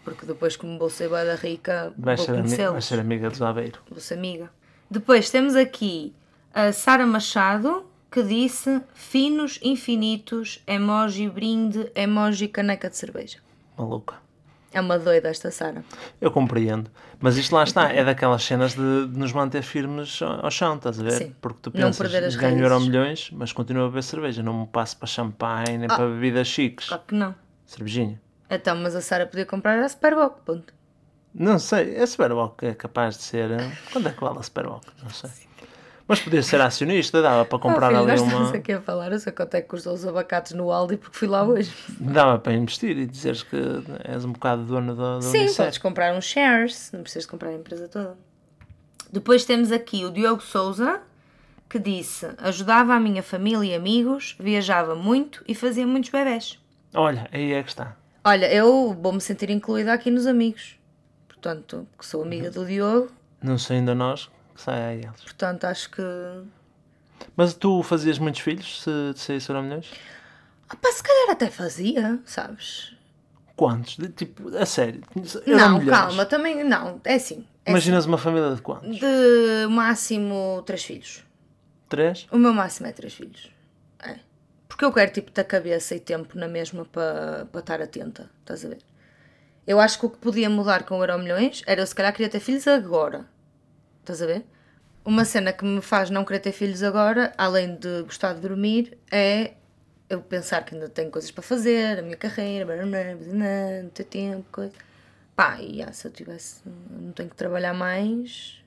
Porque depois, como vou ser da rica, Vais vou ser, ami vais ser amiga dos Aveiro. Vou ser amiga. Depois temos aqui a Sara Machado, que disse finos, infinitos, emoji brinde, emoji caneca de cerveja. Maluca. É uma doida esta Sara. Eu compreendo. Mas isto lá está, é daquelas cenas de, de nos manter firmes ao ao chão, estás a ver? Sim. Porque tu Não pensas, perder as ganho euro milhões, mas continuo a beber cerveja. Não me passo para champanhe, nem para bebidas chiques. Claro que não. Cervejinha. Então, mas a Sara podia comprar a Superboc, ponto. Não sei, a Superboc é capaz de ser... eh, Quando é que vale a Superboc? Não sei. Mas podia ser acionista, dava para comprar oh, filho, ali uma... estamos aqui a falar, eu sei quanto é que custam os abacates no Aldi porque fui lá hoje. Dava para investir e dizeres que és um bocado dono da, da Sim, Unicef. podes comprar uns shares, não precisas comprar a empresa toda. Depois temos aqui o Diogo Souza, que disse: ajudava a minha família e amigos, viajava muito e fazia muitos bebés. Olha, aí é que está. Olha, eu vou-me sentir incluída aqui nos amigos. Portanto, que sou amiga do Diogo, Não sei ainda nós que sai a eles. portanto acho que. Mas tu fazias muitos filhos se saísse euro milhões? Ah, pá, se calhar até fazia, sabes? Quantos? De, tipo, a sério? não, calma, também. Não, é assim. É Imaginas uma família de quantos? assim, de máximo três filhos. Três? O meu máximo é três filhos. É. Porque eu quero tipo ter cabeça e tempo na mesma para para estar atenta. Estás a ver? Eu acho que o que podia mudar com o Euro Milhões era eu se calhar queria ter filhos agora. Estás a ver? Uma cena que me faz não querer ter filhos agora, além de gostar de dormir, é eu pensar que ainda tenho coisas para fazer, a minha carreira, não ter tempo, coisa. Pá, e ah, se eu tivesse, não tenho que trabalhar mais,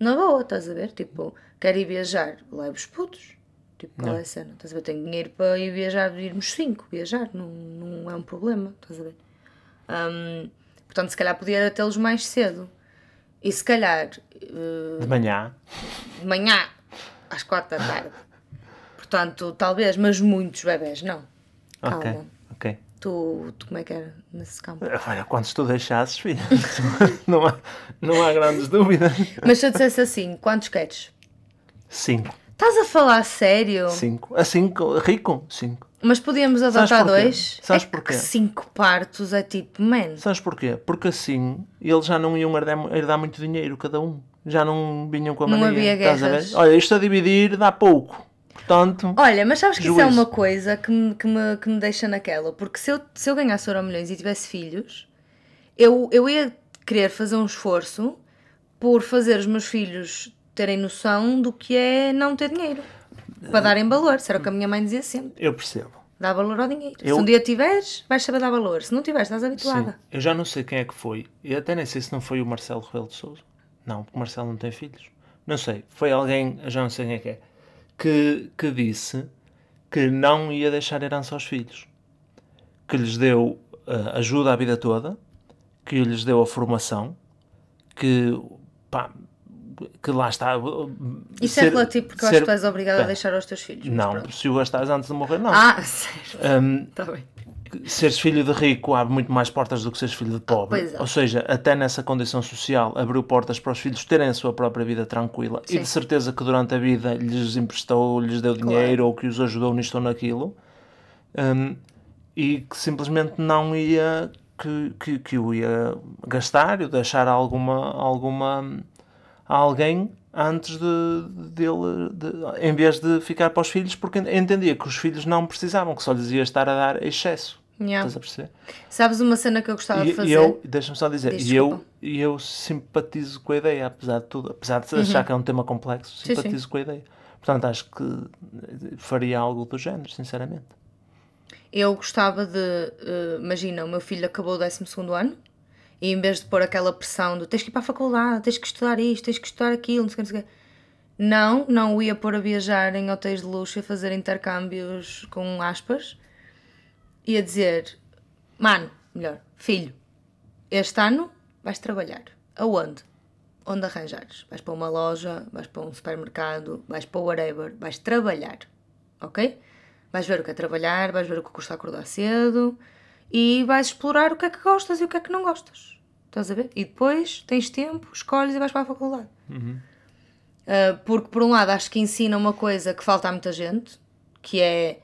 na boa, estás a ver? Tipo, quero ir viajar, levo os putos. Tipo, qual é a cena? Estás a ver? Tenho dinheiro para ir viajar, irmos cinco, viajar, não, não é um problema, estás a ver? Hum, portanto, se calhar podia tê-los mais cedo. E se calhar eh, De manhã. de manhã, às quatro da tarde. Portanto, talvez, mas muitos bebés, não. Calma. Ok, ok. Tu, tu como é que era nesse campo? Olha, quantos tu deixasses, filho? não, há, não há grandes dúvidas. Mas se eu dissesse assim, quantos queres? Cinco. Estás a falar sério? Cinco. A cinco, rico? Cinco. Mas podíamos adotar dois? Sabes é porquê? cinco partos é tipo, man. Sabes porquê? Porque assim eles já não iam herdar, herdar muito dinheiro cada um. Já não vinham com a Não mania. havia estás a ver? guerras. Olha, isto a dividir dá pouco. Portanto, Olha, mas sabes que isso é Juízo. uma coisa que me, que me, que me deixa naquela. Porque se eu, se eu ganhasse Euro Milhões e tivesse filhos, eu, eu ia querer fazer um esforço por fazer os meus filhos terem noção do que é não ter dinheiro. Para darem valor. Era o que a minha mãe dizia sempre. eu percebo. Dá valor ao dinheiro. Eu- Se um dia tiveres, vais saber dar valor. Se não tiveres, estás Sim. habituada. Eu já não sei quem é que foi. E até nem sei se não foi o Marcelo Rebelo de Souza. Não, porque o Marcelo não tem filhos. Não sei. Foi alguém, já não sei quem é que é, que, que disse que não ia deixar herança aos filhos. Que lhes deu ah, ajuda a vida toda, que lhes deu a formação, que pá, que lá está. Isso é relativo porque eu acho que tu és obrigada a deixar aos teus filhos. Não, pronto. se o gastares antes de morrer, não. Ah, sério. Hum, Está bem. Seres filho de rico abre muito mais portas do que seres filho de pobre. pois é. Ou seja, até nessa condição social abriu portas para os filhos terem a sua própria vida tranquila e Sim. de certeza que durante a vida lhes emprestou, lhes deu dinheiro ou que os ajudou nisto ou naquilo Hum, e que simplesmente não ia que, que, que o ia gastar ou deixar alguma, alguma a alguém antes de, dele de- em vez de ficar para os filhos porque entendia que os filhos não precisavam, que só lhes ia estar a dar excesso. Yeah. Estás a perceber? Sabes uma cena que eu gostava de E, fazer? e eu, deixa-me só dizer, Diz, e eu, e eu simpatizo com a ideia, apesar de tudo, apesar de achar que é um tema complexo, Sim, simpatizo com a ideia. Portanto, acho que eh, faria algo do género, sinceramente. Eu gostava de. eh, imagina, o meu filho acabou o 12 ano e em vez de pôr aquela pressão de tens que ir para a faculdade, tens que estudar isto, tens que estudar aquilo, não sei o que, não sei o quê. Não, não o ia pôr a viajar em hotéis de luxo e a fazer intercâmbios com aspas. Ia dizer: Mano, melhor, filho, este ano vais trabalhar. Aonde? Onde arranjares. Vais para uma loja, vais para um supermercado, vais para o whatever, vais trabalhar. Ok? Vais ver o que é trabalhar, vais ver o que custa acordar cedo e vais explorar o que é que gostas e o que é que não gostas. Estás a ver? E depois tens tempo, escolhes e vais para a faculdade. Uh, porque, por um lado, acho que ensina uma coisa que falta a muita gente, que é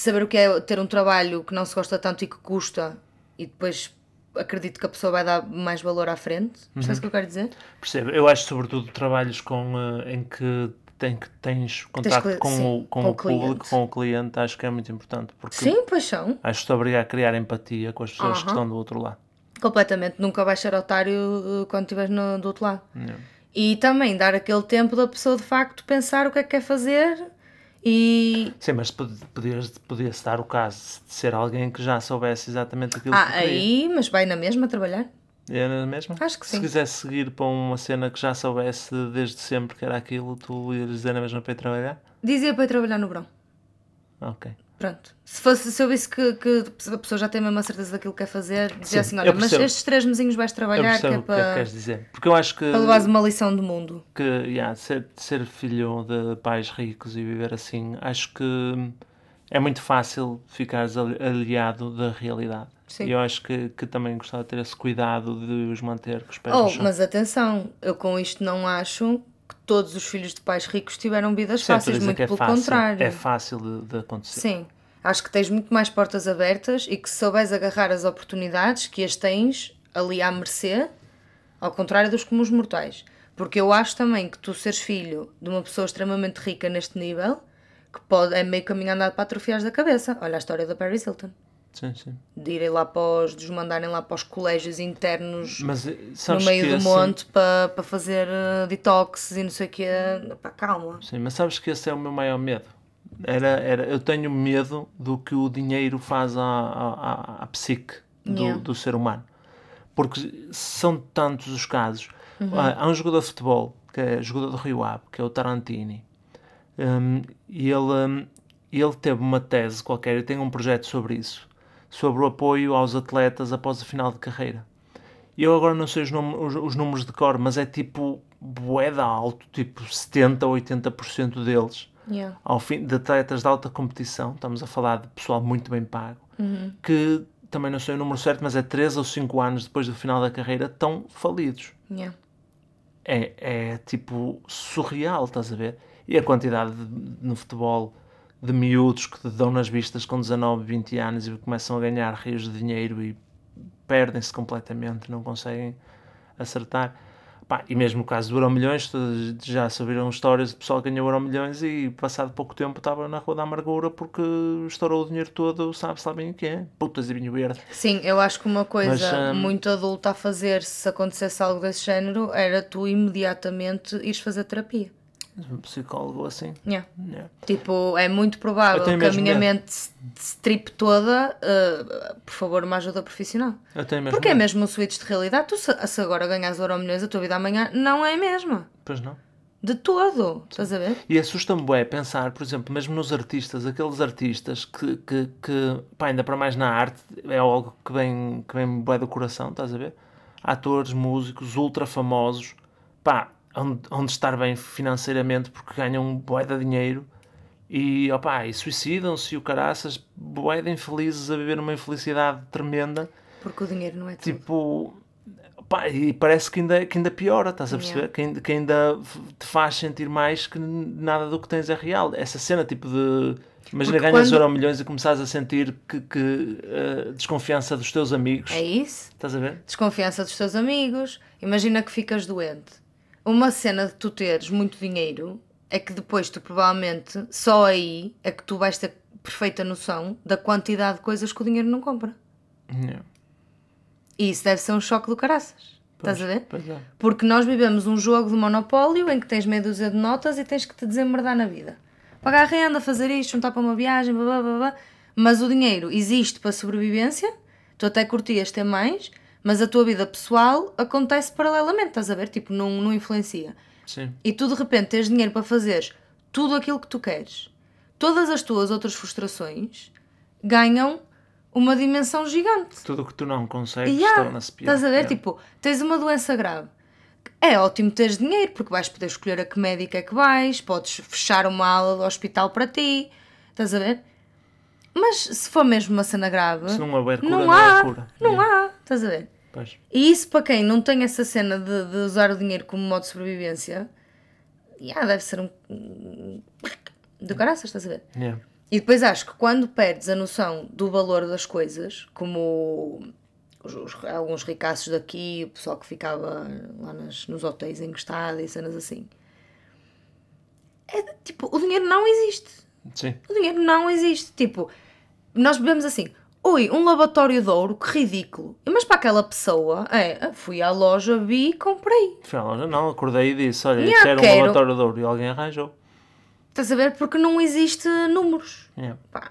saber o que é ter um trabalho que não se gosta tanto e que custa, e depois acredito que a pessoa vai dar mais valor à frente. Percebes o que eu quero dizer? Percebo. Eu acho, sobretudo, trabalhos com, eh, em que, tem, que tens contacto cli- com, sim, o, com, com o público, com o cliente, acho que é muito importante. Porque Sim, pois são. acho que te obriga a criar empatia com as pessoas que Aham. estão do outro lado. Completamente. Nunca vais ser otário uh, quando estiveres no- do outro lado. Não. E também dar aquele tempo da pessoa de facto pensar o que é que quer fazer e. Sim, mas pod- podias, podia-se dar o caso de ser alguém que já soubesse exatamente aquilo Ah, que queria. aí, mas vai na mesma trabalhar? Era mesmo? Acho que Se sim. quisesse seguir para uma cena que já soubesse desde sempre que era aquilo, tu ias dizer na mesma para ir trabalhar? Dizia para ir trabalhar no verão. Ok. Pronto. Se, fosse, se eu visse que, que a pessoa já tem mesmo a certeza daquilo que quer fazer, dizia Sim, assim: olha, mas estes três mesinhos vais trabalhar, que é o que é que para, queres dizer. Porque eu acho que, para levares uma lição do mundo. que yeah, ser, ser filho de pais ricos e viver assim, acho que é muito fácil ficares ali- aliado da realidade. Sim. E eu acho que, que também gostava de ter esse cuidado de os manter com os pés Oh, mas atenção, eu com isto não acho que todos os filhos de pais ricos tiveram vidas fáceis, dizer muito é pelo fácil, contrário. É fácil de, de acontecer. Sim, acho que tens muito mais portas abertas e que se souberes agarrar as oportunidades que as tens ali à mercê, ao contrário dos comuns mortais. Porque eu acho também que tu seres filho de uma pessoa extremamente rica neste nível, que pode, é meio caminho andado para atrofiares da cabeça. Olha a história da Paris Hilton. Sim, sim. De irem lá para os, de os mandarem lá para os colégios internos Mas eh, no meio do esse- monte para, para fazer eh, detox e não sei o quê. Pá, calma. Sim, mas sabes que esse é o meu maior medo. Era, era, eu tenho medo do que o dinheiro faz à, à, à- psique do, Yeah. do ser humano. Porque são tantos os casos. Uhum. Há, há um jogador de futebol, que é jogador do Rio Ave, que é o Tarantini, Um, e ele, um, ele teve uma tese qualquer, e tem um projeto sobre isso, sobre o apoio aos atletas após o final de carreira. Eu agora não sei os, num- os- os números de cor, mas é tipo boeda alto, tipo 70 ou 80% deles Yeah. ao fim de atletas de alta competição, estamos a falar de pessoal muito bem pago, que também não sei o número certo, mas é 3 ou 5 anos depois do final da carreira, estão falidos. Yeah. É, é tipo surreal, estás a ver? E a quantidade de- no futebol de miúdos que te dão nas vistas com 19, 20 anos e começam a ganhar rios de dinheiro e perdem-se completamente, não conseguem acertar. Pá, e mesmo o caso do Euro Milhões, já se ouviram histórias de pessoal que ganhou Euro Milhões e passado pouco tempo estava na rua da amargura porque estourou o dinheiro todo, sabe-se lá bem o que é. Putas e vinho verde. Sim, eu acho que uma coisa Mas, hum, muito adulta a fazer se acontecesse algo desse género era tu imediatamente ires fazer terapia. Um psicólogo assim. Yeah. Yeah. Tipo, é muito provável que a minha medo. mente se se tripe toda. uh, por favor, uma ajuda profissional. Eu tenho mesmo Porque é medo. mesmo um switch de realidade. Tu, se, se agora ganhas euro milhões, a tua vida amanhã não é a mesma. Pois não. De todo. Estás a ver? E assusta-me bué pensar, por exemplo, mesmo nos artistas, aqueles artistas que, que, que pá, ainda para mais na arte, é algo que vem, que vem bué do coração, estás a ver? Atores, músicos, ultra famosos, pá, onde, onde estar bem financeiramente porque ganham bué de dinheiro e, opá, e suicidam-se e o caraças, bué de infelizes a viver uma infelicidade tremenda, Porque o dinheiro não é tipo... Pá, e parece que ainda, que ainda piora, estás a perceber? Yeah. Que, ainda, que ainda te faz sentir mais que nada do que tens é real. Essa cena, tipo de. Imagina Porque ganhas quando- euro milhões e começares a sentir que, que eh, desconfiança dos teus amigos. É isso? Estás a ver? Desconfiança dos teus amigos. Imagina que ficas doente. Uma cena de tu teres muito dinheiro é que depois tu provavelmente só aí é que tu vais ter perfeita noção da quantidade de coisas que o dinheiro não compra. Yeah. E isso deve ser um choque do caraças. Estás a ver? Pois é. Porque nós vivemos um jogo de monopólio em que tens meia dúzia de notas e tens que te desemmerdar na vida. Pagar renda, fazer isto, juntar para uma viagem, blá blá blá blá. Mas o dinheiro existe para sobrevivência, tu até curtias ter mais, mas a tua vida pessoal acontece paralelamente, estás a ver? Tipo, não, não influencia. Sim. E tu de repente tens dinheiro para fazeres tudo aquilo que tu queres. Todas as tuas outras frustrações ganham uma dimensão gigante. Tudo o que tu não consegues Yeah, torna-se pior. Estás a ver? Yeah. Tipo, tens uma doença grave. É ótimo teres dinheiro, porque vais poder escolher a que médica é que vais, podes fechar uma ala do hospital para ti. Estás a ver? Mas se for mesmo uma cena grave, Se não houver cura, não, não há. há cura. Não Yeah. há. Estás a ver? Pois. E isso para quem não tem essa cena de, de usar o dinheiro como modo de sobrevivência, yeah, deve ser um. do caraças, estás a ver? Yeah. E depois acho que quando perdes a noção do valor das coisas, como os, os- alguns ricaços daqui, o pessoal que ficava lá nas, nos hotéis encostado e cenas assim, é tipo, o dinheiro não existe. Sim. O dinheiro não existe. Tipo, nós bebemos assim, ui, um lavatório de ouro, que ridículo. Mas para aquela pessoa, é, fui à loja, vi e comprei. Fui à loja, não, acordei e disse: Olha, Yeah, quero um quero. lavatório de ouro. E alguém arranjou. Estás a ver? Porque não existe números. Yeah. Pá,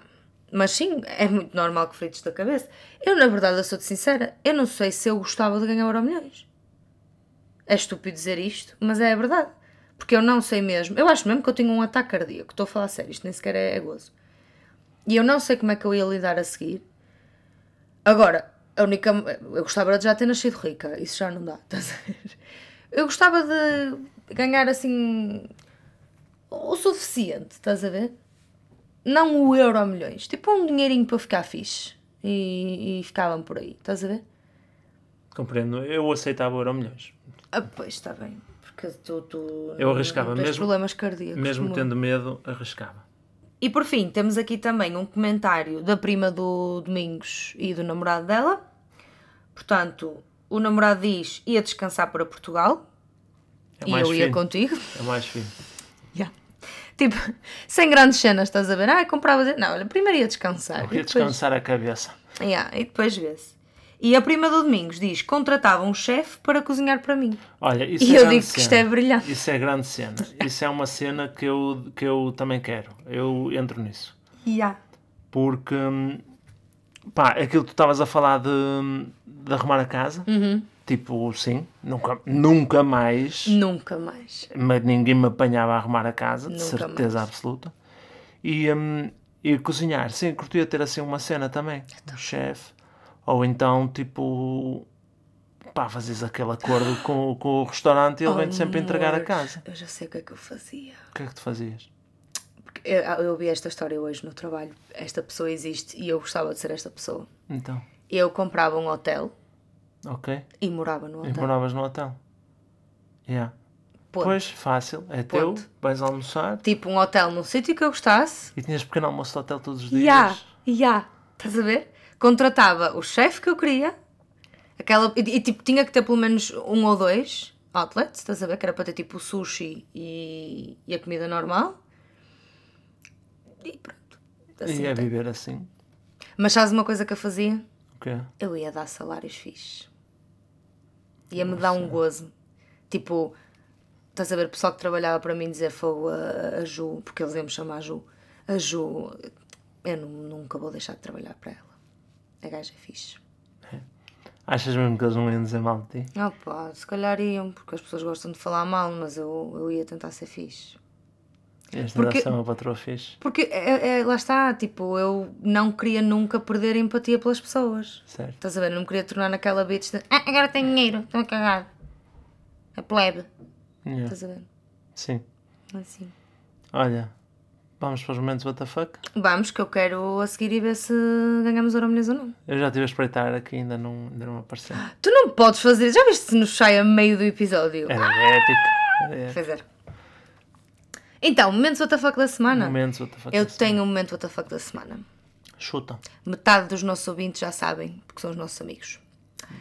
mas sim, é muito normal que frites da cabeça. Eu, na verdade, eu sou-te sincera, eu não sei se eu gostava de ganhar euro milhões. É estúpido dizer isto, mas é a verdade. Porque eu não sei mesmo. Eu acho mesmo que eu tenho um ataque cardíaco. Estou a falar sério, isto nem sequer é gozo. E eu não sei como é que eu ia lidar a seguir. Agora, a única. Eu gostava de já ter nascido rica, isso já não dá, estás a ver? Eu gostava de ganhar assim. o suficiente, estás a ver? Não o euro a milhões, tipo um dinheirinho para ficar fixe. E, e ficavam por aí, estás a ver? Compreendo. Eu aceitava o euro milhões. Ah, pois está bem, porque tu, tu Eu arriscava mesmo- problemas cardíacos. Mesmo como tendo medo, arriscava. E por fim, temos aqui também um comentário da prima do Domingos e do namorado dela. Portanto, o namorado diz: ia descansar para Portugal É e eu ia fino. contigo. É mais fino. Yeah. Tipo, sem grandes cenas, estás a ver? Ah, comprava. Não, olha, primeiro ia descansar. Eu queria depois- descansar a cabeça. Yeah, e depois vê-se. E a prima do Domingos diz: contratava um chefe para cozinhar para mim. Olha, isso E é eu digo que isto cena. é brilhante. Isso é grande cena. Isso é uma cena que eu, que eu também quero. Eu entro nisso. Yeah. Porque, hum, pá, aquilo que tu estavas a falar de, de arrumar a casa, Uhum. Tipo, sim, nunca, nunca mais. Nunca mais. Mas ninguém me apanhava a arrumar a casa, de Nunca certeza mais. absoluta. E, hum, e cozinhar, sim, curtia ter assim uma cena também, Então. um chefe. Ou então, tipo, pá, fazes aquele acordo com, com o restaurante e ele vem-te sempre entregar a casa. Eu já sei o que é que eu fazia. O que é que tu fazias? Porque Eu, eu ouvi esta história hoje no trabalho. Esta pessoa existe e eu gostava de ser esta pessoa. Então, Eu comprava um hotel ok. e morava no E hotel. moravas no hotel. Yeah. Ponto. Pois, fácil, é teu, Ponto. vais almoçar Tipo um hotel num sítio que eu gostasse. e tinhas pequeno almoço de hotel todos os dias. Ya, ya. Estás a ver? Contratava o chefe que eu queria. Aquela, e, e, tipo, tinha que ter pelo menos um ou dois outlets, estás a ver? Que era para ter tipo o sushi e, e a comida normal. E pronto. Assim, E é tem. viver assim. Mas sabes uma coisa que eu fazia? O quê? Eu ia dar salários fixes. Ia-me dar um gozo. Tipo, estás a ver, o pessoal que trabalhava para mim dizer fogo a, a Ju, porque eles iam me chamar Ju. A Ju, eu nu- nunca vou deixar de trabalhar para ela. A gaja é fixe. Achas mesmo que eles não iam dizer mal de ti? Ah pá, se calhar iam, porque as pessoas gostam de falar mal, mas eu, eu ia tentar ser fixe. Esta Porque- deve ser uma patroa fixe. Porque é, é- lá está, tipo, eu não queria nunca perder a empatia pelas pessoas. Certo. Estás a ver? Eu não me queria tornar naquela bitch de ah, agora tenho dinheiro, estou a cagar. É plebe. Yeah. Estás a ver? Sim. Assim. Olha, vamos para os momentos WTF. Vamos, que eu quero a seguir e ver se ganhamos Milhões ou não. Eu já estive a espreitar aqui, ainda não, ainda não apareceu. Tu não podes fazer, já viste se nos sai a meio do episódio? Era épico. Era épico. Fazer. Então, momentos WTF da semana. Momentos WTF. Eu tenho um momento WTF da semana. Chuta. Metade dos nossos ouvintes já sabem, porque são os nossos amigos.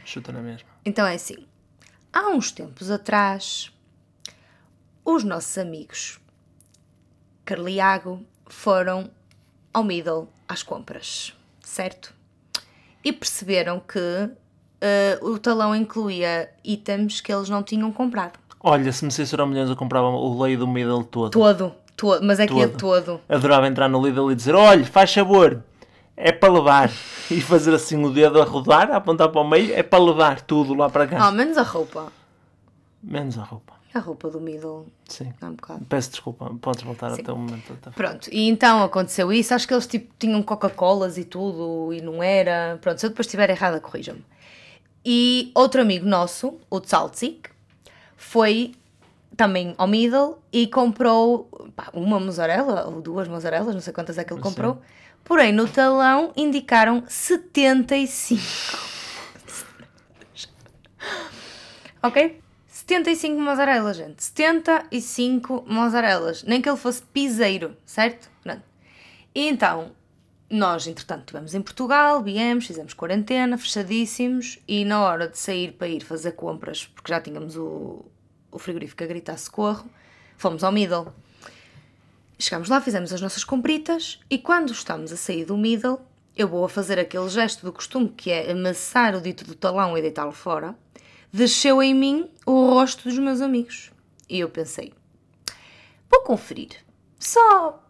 Chuta na mesma. Então é assim. Há uns tempos atrás, os nossos amigos Carliago foram ao Middle às compras, certo? E perceberam que eh, o talão incluía itens que eles não tinham comprado. Olha, se me censurar milhões, eu comprava o leite do Lidl todo. Todo, todo, mas é que é Todo. todo. Adorava entrar no Lidl e dizer: olha, faz sabor, é para levar. E fazer assim o dedo a rodar, a apontar para o meio, é para levar tudo lá para Ah, cá. menos a roupa. Menos a roupa. A roupa do Middle Sim. é um bocado. Peço desculpa, podes voltar até o momento. WTF. Pronto, e então aconteceu isso. Acho que eles tipo, tinham Coca-Colas e tudo e não era. Pronto, se eu depois estiver errada, corrijam-me. E outro amigo nosso, o Tsaltzik, foi também ao Middle e comprou pá, uma mozzarella ou duas mozzarelas, não sei quantas é que ele comprou. Porém, no talão indicaram 75. ok? 75 mozzarelas, gente. 75 mozzarelas. Nem que ele fosse piseiro, certo? Pronto. E então, nós, entretanto, estivemos em Portugal, viemos, fizemos quarentena, fechadíssimos, e na hora de sair para ir fazer compras, porque já tínhamos o, o frigorífico a gritar socorro, fomos ao Middle. Chegámos lá, fizemos as nossas compritas, e quando estamos a sair do Middle, eu vou a fazer aquele gesto do costume, que é amassar o dito do talão e deitá-lo fora, desceu em mim o rosto dos meus amigos. E eu pensei, vou conferir, só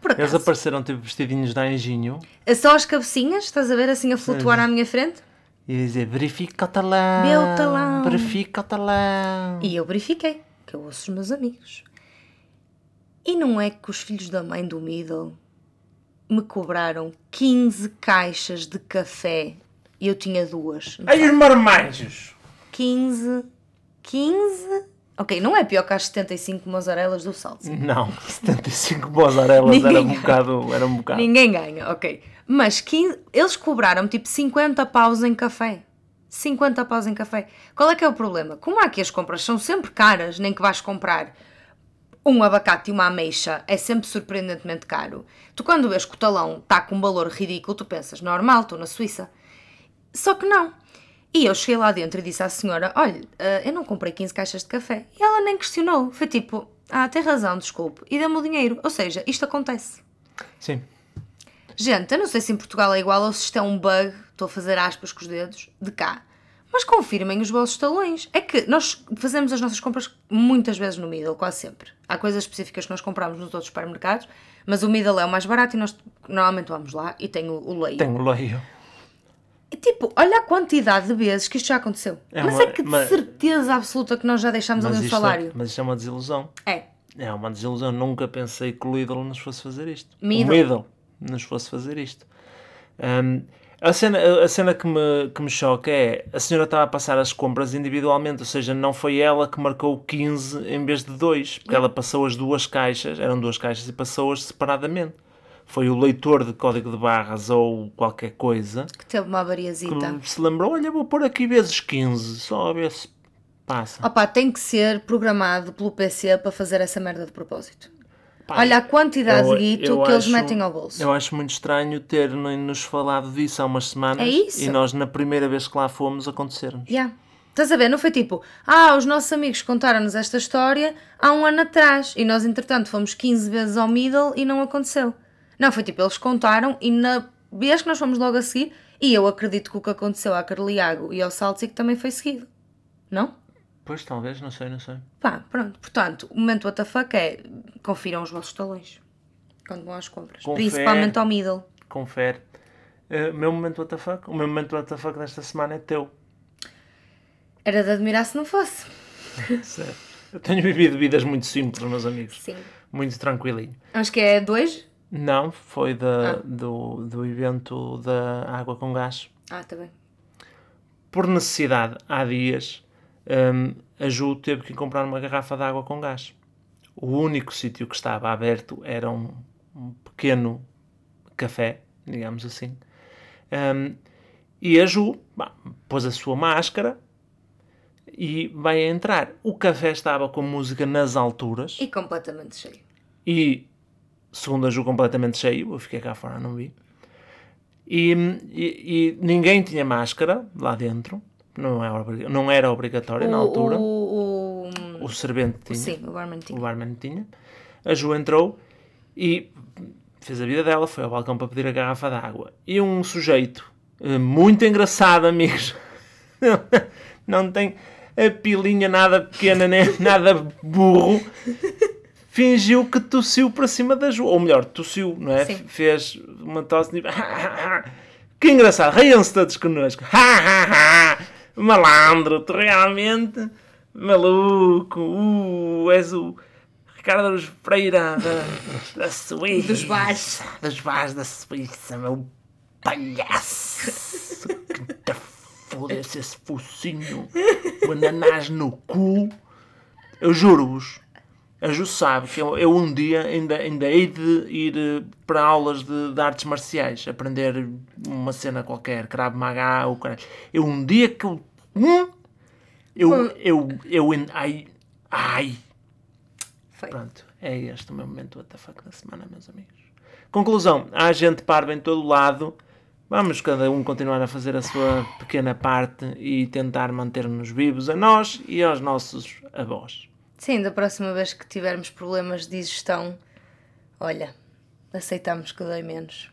por Eles acaso. apareceram tipo vestidinhos de anjinho É Só as cabecinhas, estás a ver assim a flutuar à minha frente? e a dizer: verifica o talão. Meu talão." Verifica o talão. E eu verifiquei, que eu ouço os meus amigos. E não é que os filhos da mãe do Middle me cobraram 15 caixas de café e eu tinha duas. Ai, os marmanjos! 15. 15? Ok, não é pior que as 75 mozzarelas do salto. Não, 75 mozarelas era um bocado. Era um bocado. Ninguém ganha, ok. Mas 15, eles cobraram tipo 50 paus em café. 50 paus em café. Qual é que é o problema? Como aqui as compras são sempre caras, nem que vais comprar um abacate e uma ameixa é sempre surpreendentemente caro. Tu quando vês que o talão está com um valor ridículo, tu pensas, normal, estou na Suíça. Só que não. E eu cheguei lá dentro e disse à senhora, olha, eh, eu não comprei 15 caixas de café. E ela nem questionou. Foi tipo, ah, tem razão, desculpe. E deu-me o dinheiro. Ou seja, isto acontece. Sim. Gente, eu não sei se em Portugal é igual ou se isto é um bug, estou a fazer aspas com os dedos, de cá. Mas confirmem os vossos talões. É que nós fazemos as nossas compras muitas vezes no Middle, quase sempre. Há coisas específicas que nós compramos nos outros supermercados, mas o Middle é o mais barato e nós normalmente vamos lá e tem o, o leio. Tenho leio. Tipo, olha a quantidade de vezes que isto já aconteceu. É mas uma- é que de mas- certeza absoluta que nós já deixámos ali um isto, salário. mas isto é uma desilusão. É. É uma desilusão. Nunca pensei que o Lidl nos fosse fazer isto. Middle. O Middle nos fosse fazer isto. Hum, a cena, a cena que, me, que me choca é a senhora estava a passar as compras individualmente, ou seja, não foi ela que marcou 15 em vez de 2, porque ela passou as duas caixas, eram duas caixas, e passou-as separadamente. Foi o leitor de código de barras ou qualquer coisa Que teve uma avariazita. que se lembrou: olha, vou pôr aqui vezes 15, só a ver se passa. Opa, tem que ser programado pelo PC para fazer essa merda de propósito. Olha a quantidade eu- de guito que eles acho- metem ao bolso. Eu acho muito estranho ter-nos falado disso há umas semanas É e nós, na primeira vez que lá fomos, acontecer-nos. Yeah. Estás a ver? Não foi tipo, ah, os nossos amigos contaram-nos esta história há um ano atrás e nós, entretanto, fomos 15 vezes ao middle e não aconteceu. Não, foi tipo, eles contaram e na vez que nós fomos logo a seguir, e eu acredito que o que aconteceu à Carliago e ao Saltzic também foi seguido. Não? Pois, talvez, não sei, não sei. Pá, pronto. Portanto, o momento WTF é confiram os vossos talões quando vão às compras. Confere. Principalmente ao middle. Confere. Uh, meu momento WTF, o meu momento WTF desta semana é teu. Era de admirar se não fosse. Sério. Eu tenho vivido vidas muito simples, meus amigos. Sim. Muito tranquilinho. Acho que é dois. Não, foi da, Ah. do, do evento da água com gás. Ah, tá bem. Por necessidade, há dias, hum, a Ju teve que comprar uma garrafa de água com gás. O único sítio que estava aberto era um, um pequeno café, digamos assim. Hum, e a Ju bah, pôs a sua máscara e vai entrar. O café estava com música nas alturas E completamente cheio. e, segundo a Ju, completamente cheio. Eu fiquei cá fora, não vi. E, e- e ninguém tinha máscara lá dentro. Não era, obri- não era obrigatório na altura. O, o, O servente tinha. sim, o barman tinha. O barman tinha. A Ju entrou e fez a vida dela, foi ao balcão para pedir a garrafa de água. E um sujeito eh, muito engraçado, amigos. Não tem a pilinha nada pequena, nem nada burro. Fingiu que tossiu para cima da Ju. Ou melhor, tossiu, não é? Sim. Fez uma tosse tipo. Que engraçado, reiam-se todos connosco. Malandro, tu realmente maluco. Uh, és o Ricardo Aruz Freira da, da Suíça. Dos bares. Dos bares da Suíça, meu palhaço. Que te foda-se esse focinho. O ananás no cu. Eu juro-vos. A Ju sabe que eu, eu um dia ainda, ainda hei de ir eh, para aulas de, de artes marciais, aprender uma cena qualquer, Krav Maga ou caralho. Eu um dia que eu. Hum, eu. Eu. eu, eu ai. Ai. Foi. Pronto, é este o meu momento WTF da semana, meus amigos. Conclusão: há gente parva em todo lado. Vamos cada um continuar a fazer a sua pequena parte e tentar manter-nos vivos a nós e aos nossos avós. Sim, da próxima vez que tivermos problemas de digestão, olha, aceitamos que dói menos.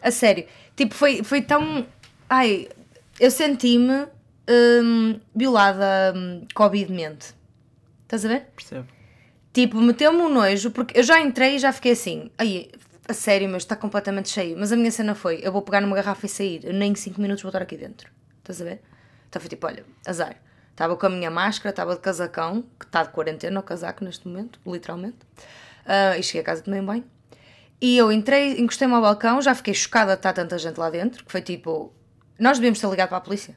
A sério, tipo, foi, foi tão. Ai, eu senti-me hum, violada hum, Covid-mente. Estás a ver? Percebo? Tipo, meteu-me um nojo, porque eu já entrei e já fiquei assim, ai, a sério, mas está completamente cheio. Mas a minha cena foi, eu vou pegar numa garrafa e sair, eu nem 5 minutos vou estar aqui dentro. Estás a ver? Então foi tipo, olha, azar. Estava com a minha máscara, estava de casacão, que está de quarentena o casaco neste momento, literalmente. Ah, e cheguei a casa, um banho. E eu entrei, encostei-me ao balcão, já fiquei chocada de estar tanta gente lá dentro, que foi tipo, nós devíamos ter ligado para a polícia.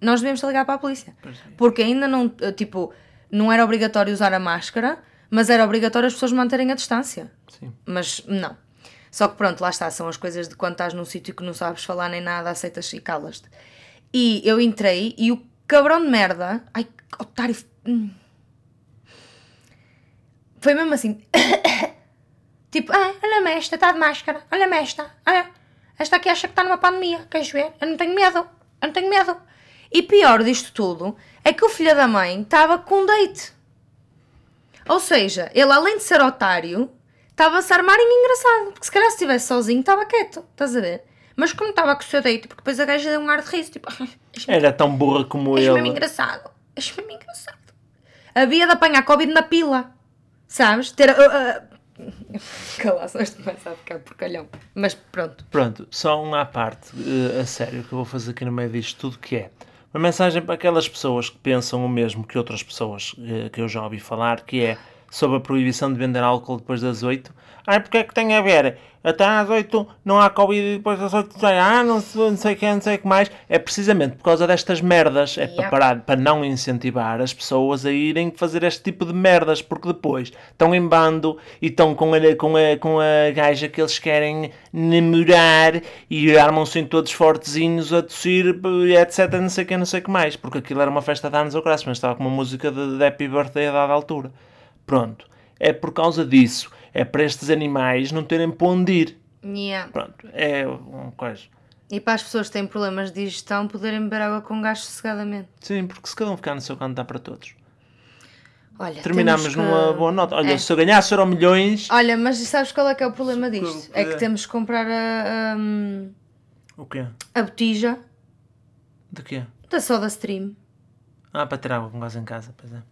Nós devíamos ter ligado para a polícia. Porque ainda não, eh, tipo, não era obrigatório usar a máscara, mas era obrigatório as pessoas manterem a distância. Sim. Mas não. Só que pronto, lá está, são as coisas de quando estás num sítio que não sabes falar nem nada, aceitas e calas-te. E eu entrei e o cabrão de merda, ai, otário, hum. foi mesmo assim, tipo, ah, olha-me esta, está de máscara, olha-me esta, olha, esta aqui acha que está numa pandemia, queres ver? Eu não tenho medo, eu não tenho medo. E pior disto tudo é que o filho da mãe estava com um date. Ou seja, ele além de ser otário, estava-se a armar em engraçado. Porque se calhar se estivesse sozinho, estava quieto. Estás a ver? Mas como estava com o seu date, porque depois a gaja deu um ar de riso, tipo, és Era tão burra como mesmo ele. engraçado. És mesmo engraçado. Havia de apanhar Covid na pila. Sabes? Ter, uh, uh, isto começa a ficar porcalhão. Mas pronto. Pronto, só um à parte, eh, a sério, que eu vou fazer aqui no meio disto tudo, que é uma mensagem para aquelas pessoas que pensam o mesmo que outras pessoas eh, que eu já ouvi falar, que é sobre a proibição de vender álcool depois das 8. Ai, porque é que tem a ver? Até às 8 não há Covid e depois das 8 sai, ah, não, sei- não sei o que, não sei o que mais. É precisamente por causa destas merdas. É para, Yeah. parar, para não incentivar as pessoas a irem fazer este tipo de merdas, porque depois estão em bando e estão com a, com a, com a gaja que eles querem namorar e armam-se em todos fortezinhos a tossir, etc. Não sei o que, não sei o que mais. Porque aquilo era uma festa de anos ao graças, mas estava com uma música de, de Happy Birthday a dada altura. Pronto. É por causa disso. É para estes animais não terem para onde ir. Yeah. Pronto. É uma coisa. E para as pessoas que têm problemas de digestão poderem beber água com gás sossegadamente. Sim, porque se cada um ficar no seu canto dá para todos. Olha, Terminamos temos que- numa boa nota. Olha, É. se eu ganhasse euro milhões. Olha, mas sabes qual é que é o problema disto? que- É que temos que comprar a, a, O quê? a botija De quê? da Soda Stream. Ah, para ter água com gás em casa, pois é.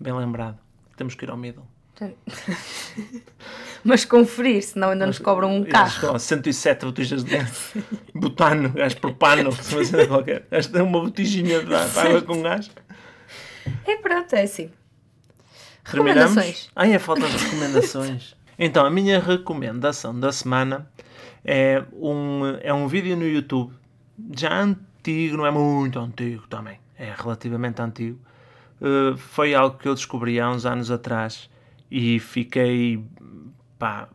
Bem lembrado. Temos que ir ao middle. Mas conferir, senão ainda nos cobram um carro. estão a 107 botijas de gás. Butano, gás propano, qualquer. Esta é uma botijinha de água com gás. É pronto, é assim. Recomendações. Ai, é falta de recomendações. então, a minha recomendação da semana é um, é um vídeo no YouTube, já antigo, não é muito antigo também, é relativamente antigo. Uh, foi algo que eu descobri há uns anos atrás e fiquei pá,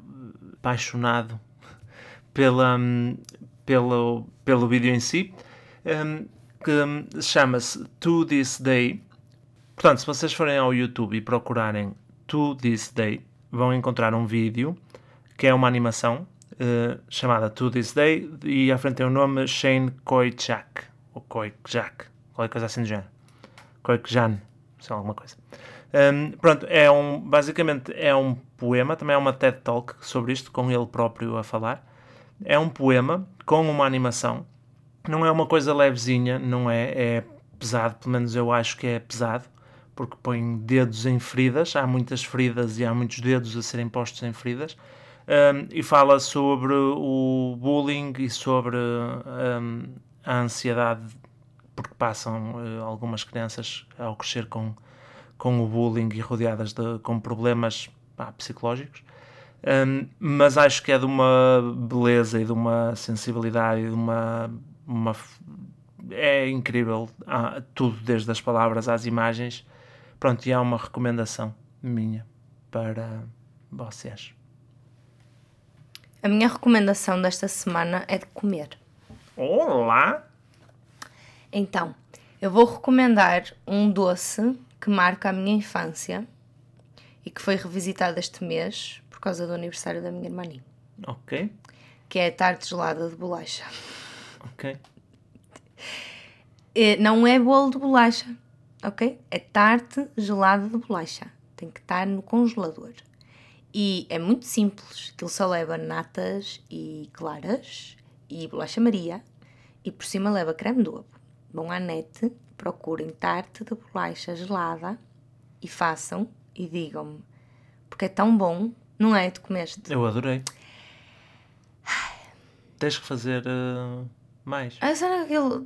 apaixonado pela, pelo, pelo vídeo em si, hum, que hum, chama-se To This Day. Portanto, se vocês forem ao YouTube e procurarem To This Day, vão encontrar um vídeo que é uma animação eh, chamada To This Day e à frente tem o nome Shane Koichak, ou Koichak, qualquer coisa assim do género. Koikjan, sei alguma coisa. Um, pronto, é um, basicamente é um poema, também é uma TED Talk sobre isto, com ele próprio a falar. É um poema com uma animação. Não é uma coisa levezinha, não é, é pesado, pelo menos eu acho que é pesado, porque põe dedos em feridas, há muitas feridas e há muitos dedos a serem postos em feridas. Um, e fala sobre o bullying e sobre um, a ansiedade porque passam eh, algumas crianças ao crescer com, com o bullying e rodeadas de, com problemas pá, psicológicos. Um, mas acho que é de uma beleza e de uma sensibilidade e de uma, uma é incrível há tudo desde as palavras às imagens pronto e há uma recomendação minha para vocês A minha recomendação desta semana é de comer. Olá Então, eu vou recomendar um doce que marca a minha infância e que foi revisitado este mês por causa do aniversário da minha irmãinha, ok que é a tarte gelada de bolacha. ok Eh, Não é bolo de bolacha, ok? É tarte gelada de bolacha. Tem que estar no congelador. E é muito simples. Aquilo só leva natas e claras e bolacha Maria. E por cima leva creme de ovo. Vão à net, procurem tarte de bolacha gelada e façam e digam-me. Porque é tão bom, não é? Tu comeste. eu adorei tens que fazer eh, mais A cena é que aquilo.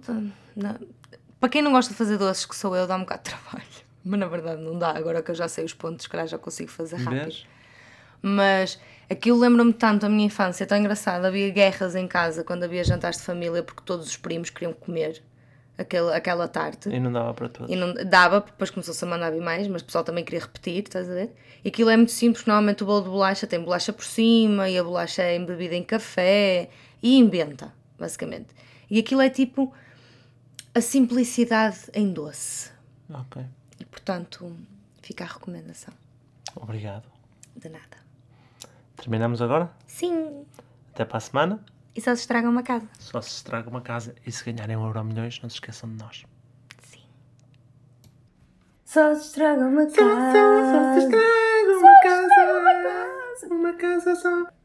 Para quem não gosta de fazer doces, que sou eu, dá um bocado de trabalho. Mas na verdade não dá. Agora que eu já sei os pontos, calhar já consigo fazer rápido. Vês? Mas aquilo lembra-me tanto da minha infância, é tão engraçado. Havia guerras em casa quando havia jantares de família porque todos os primos queriam comer aquele, aquela tarte. e não dava para todos E não dava, porque depois começou-se a mandar vir mais, mas o pessoal também queria repetir, estás a ver? E aquilo é muito simples, normalmente o bolo de bolacha tem bolacha por cima e a bolacha é embebida em café e inventa, basicamente. E aquilo é tipo a simplicidade em doce. ok E portanto, fica a recomendação. obrigado De nada. terminamos agora Sim, até para a semana e só se estraga uma casa. Só se estraga uma casa e se ganharem um euro milhões, não se esqueçam de nós. Sim. Só se estraga uma casa. uma casa, uma casa só.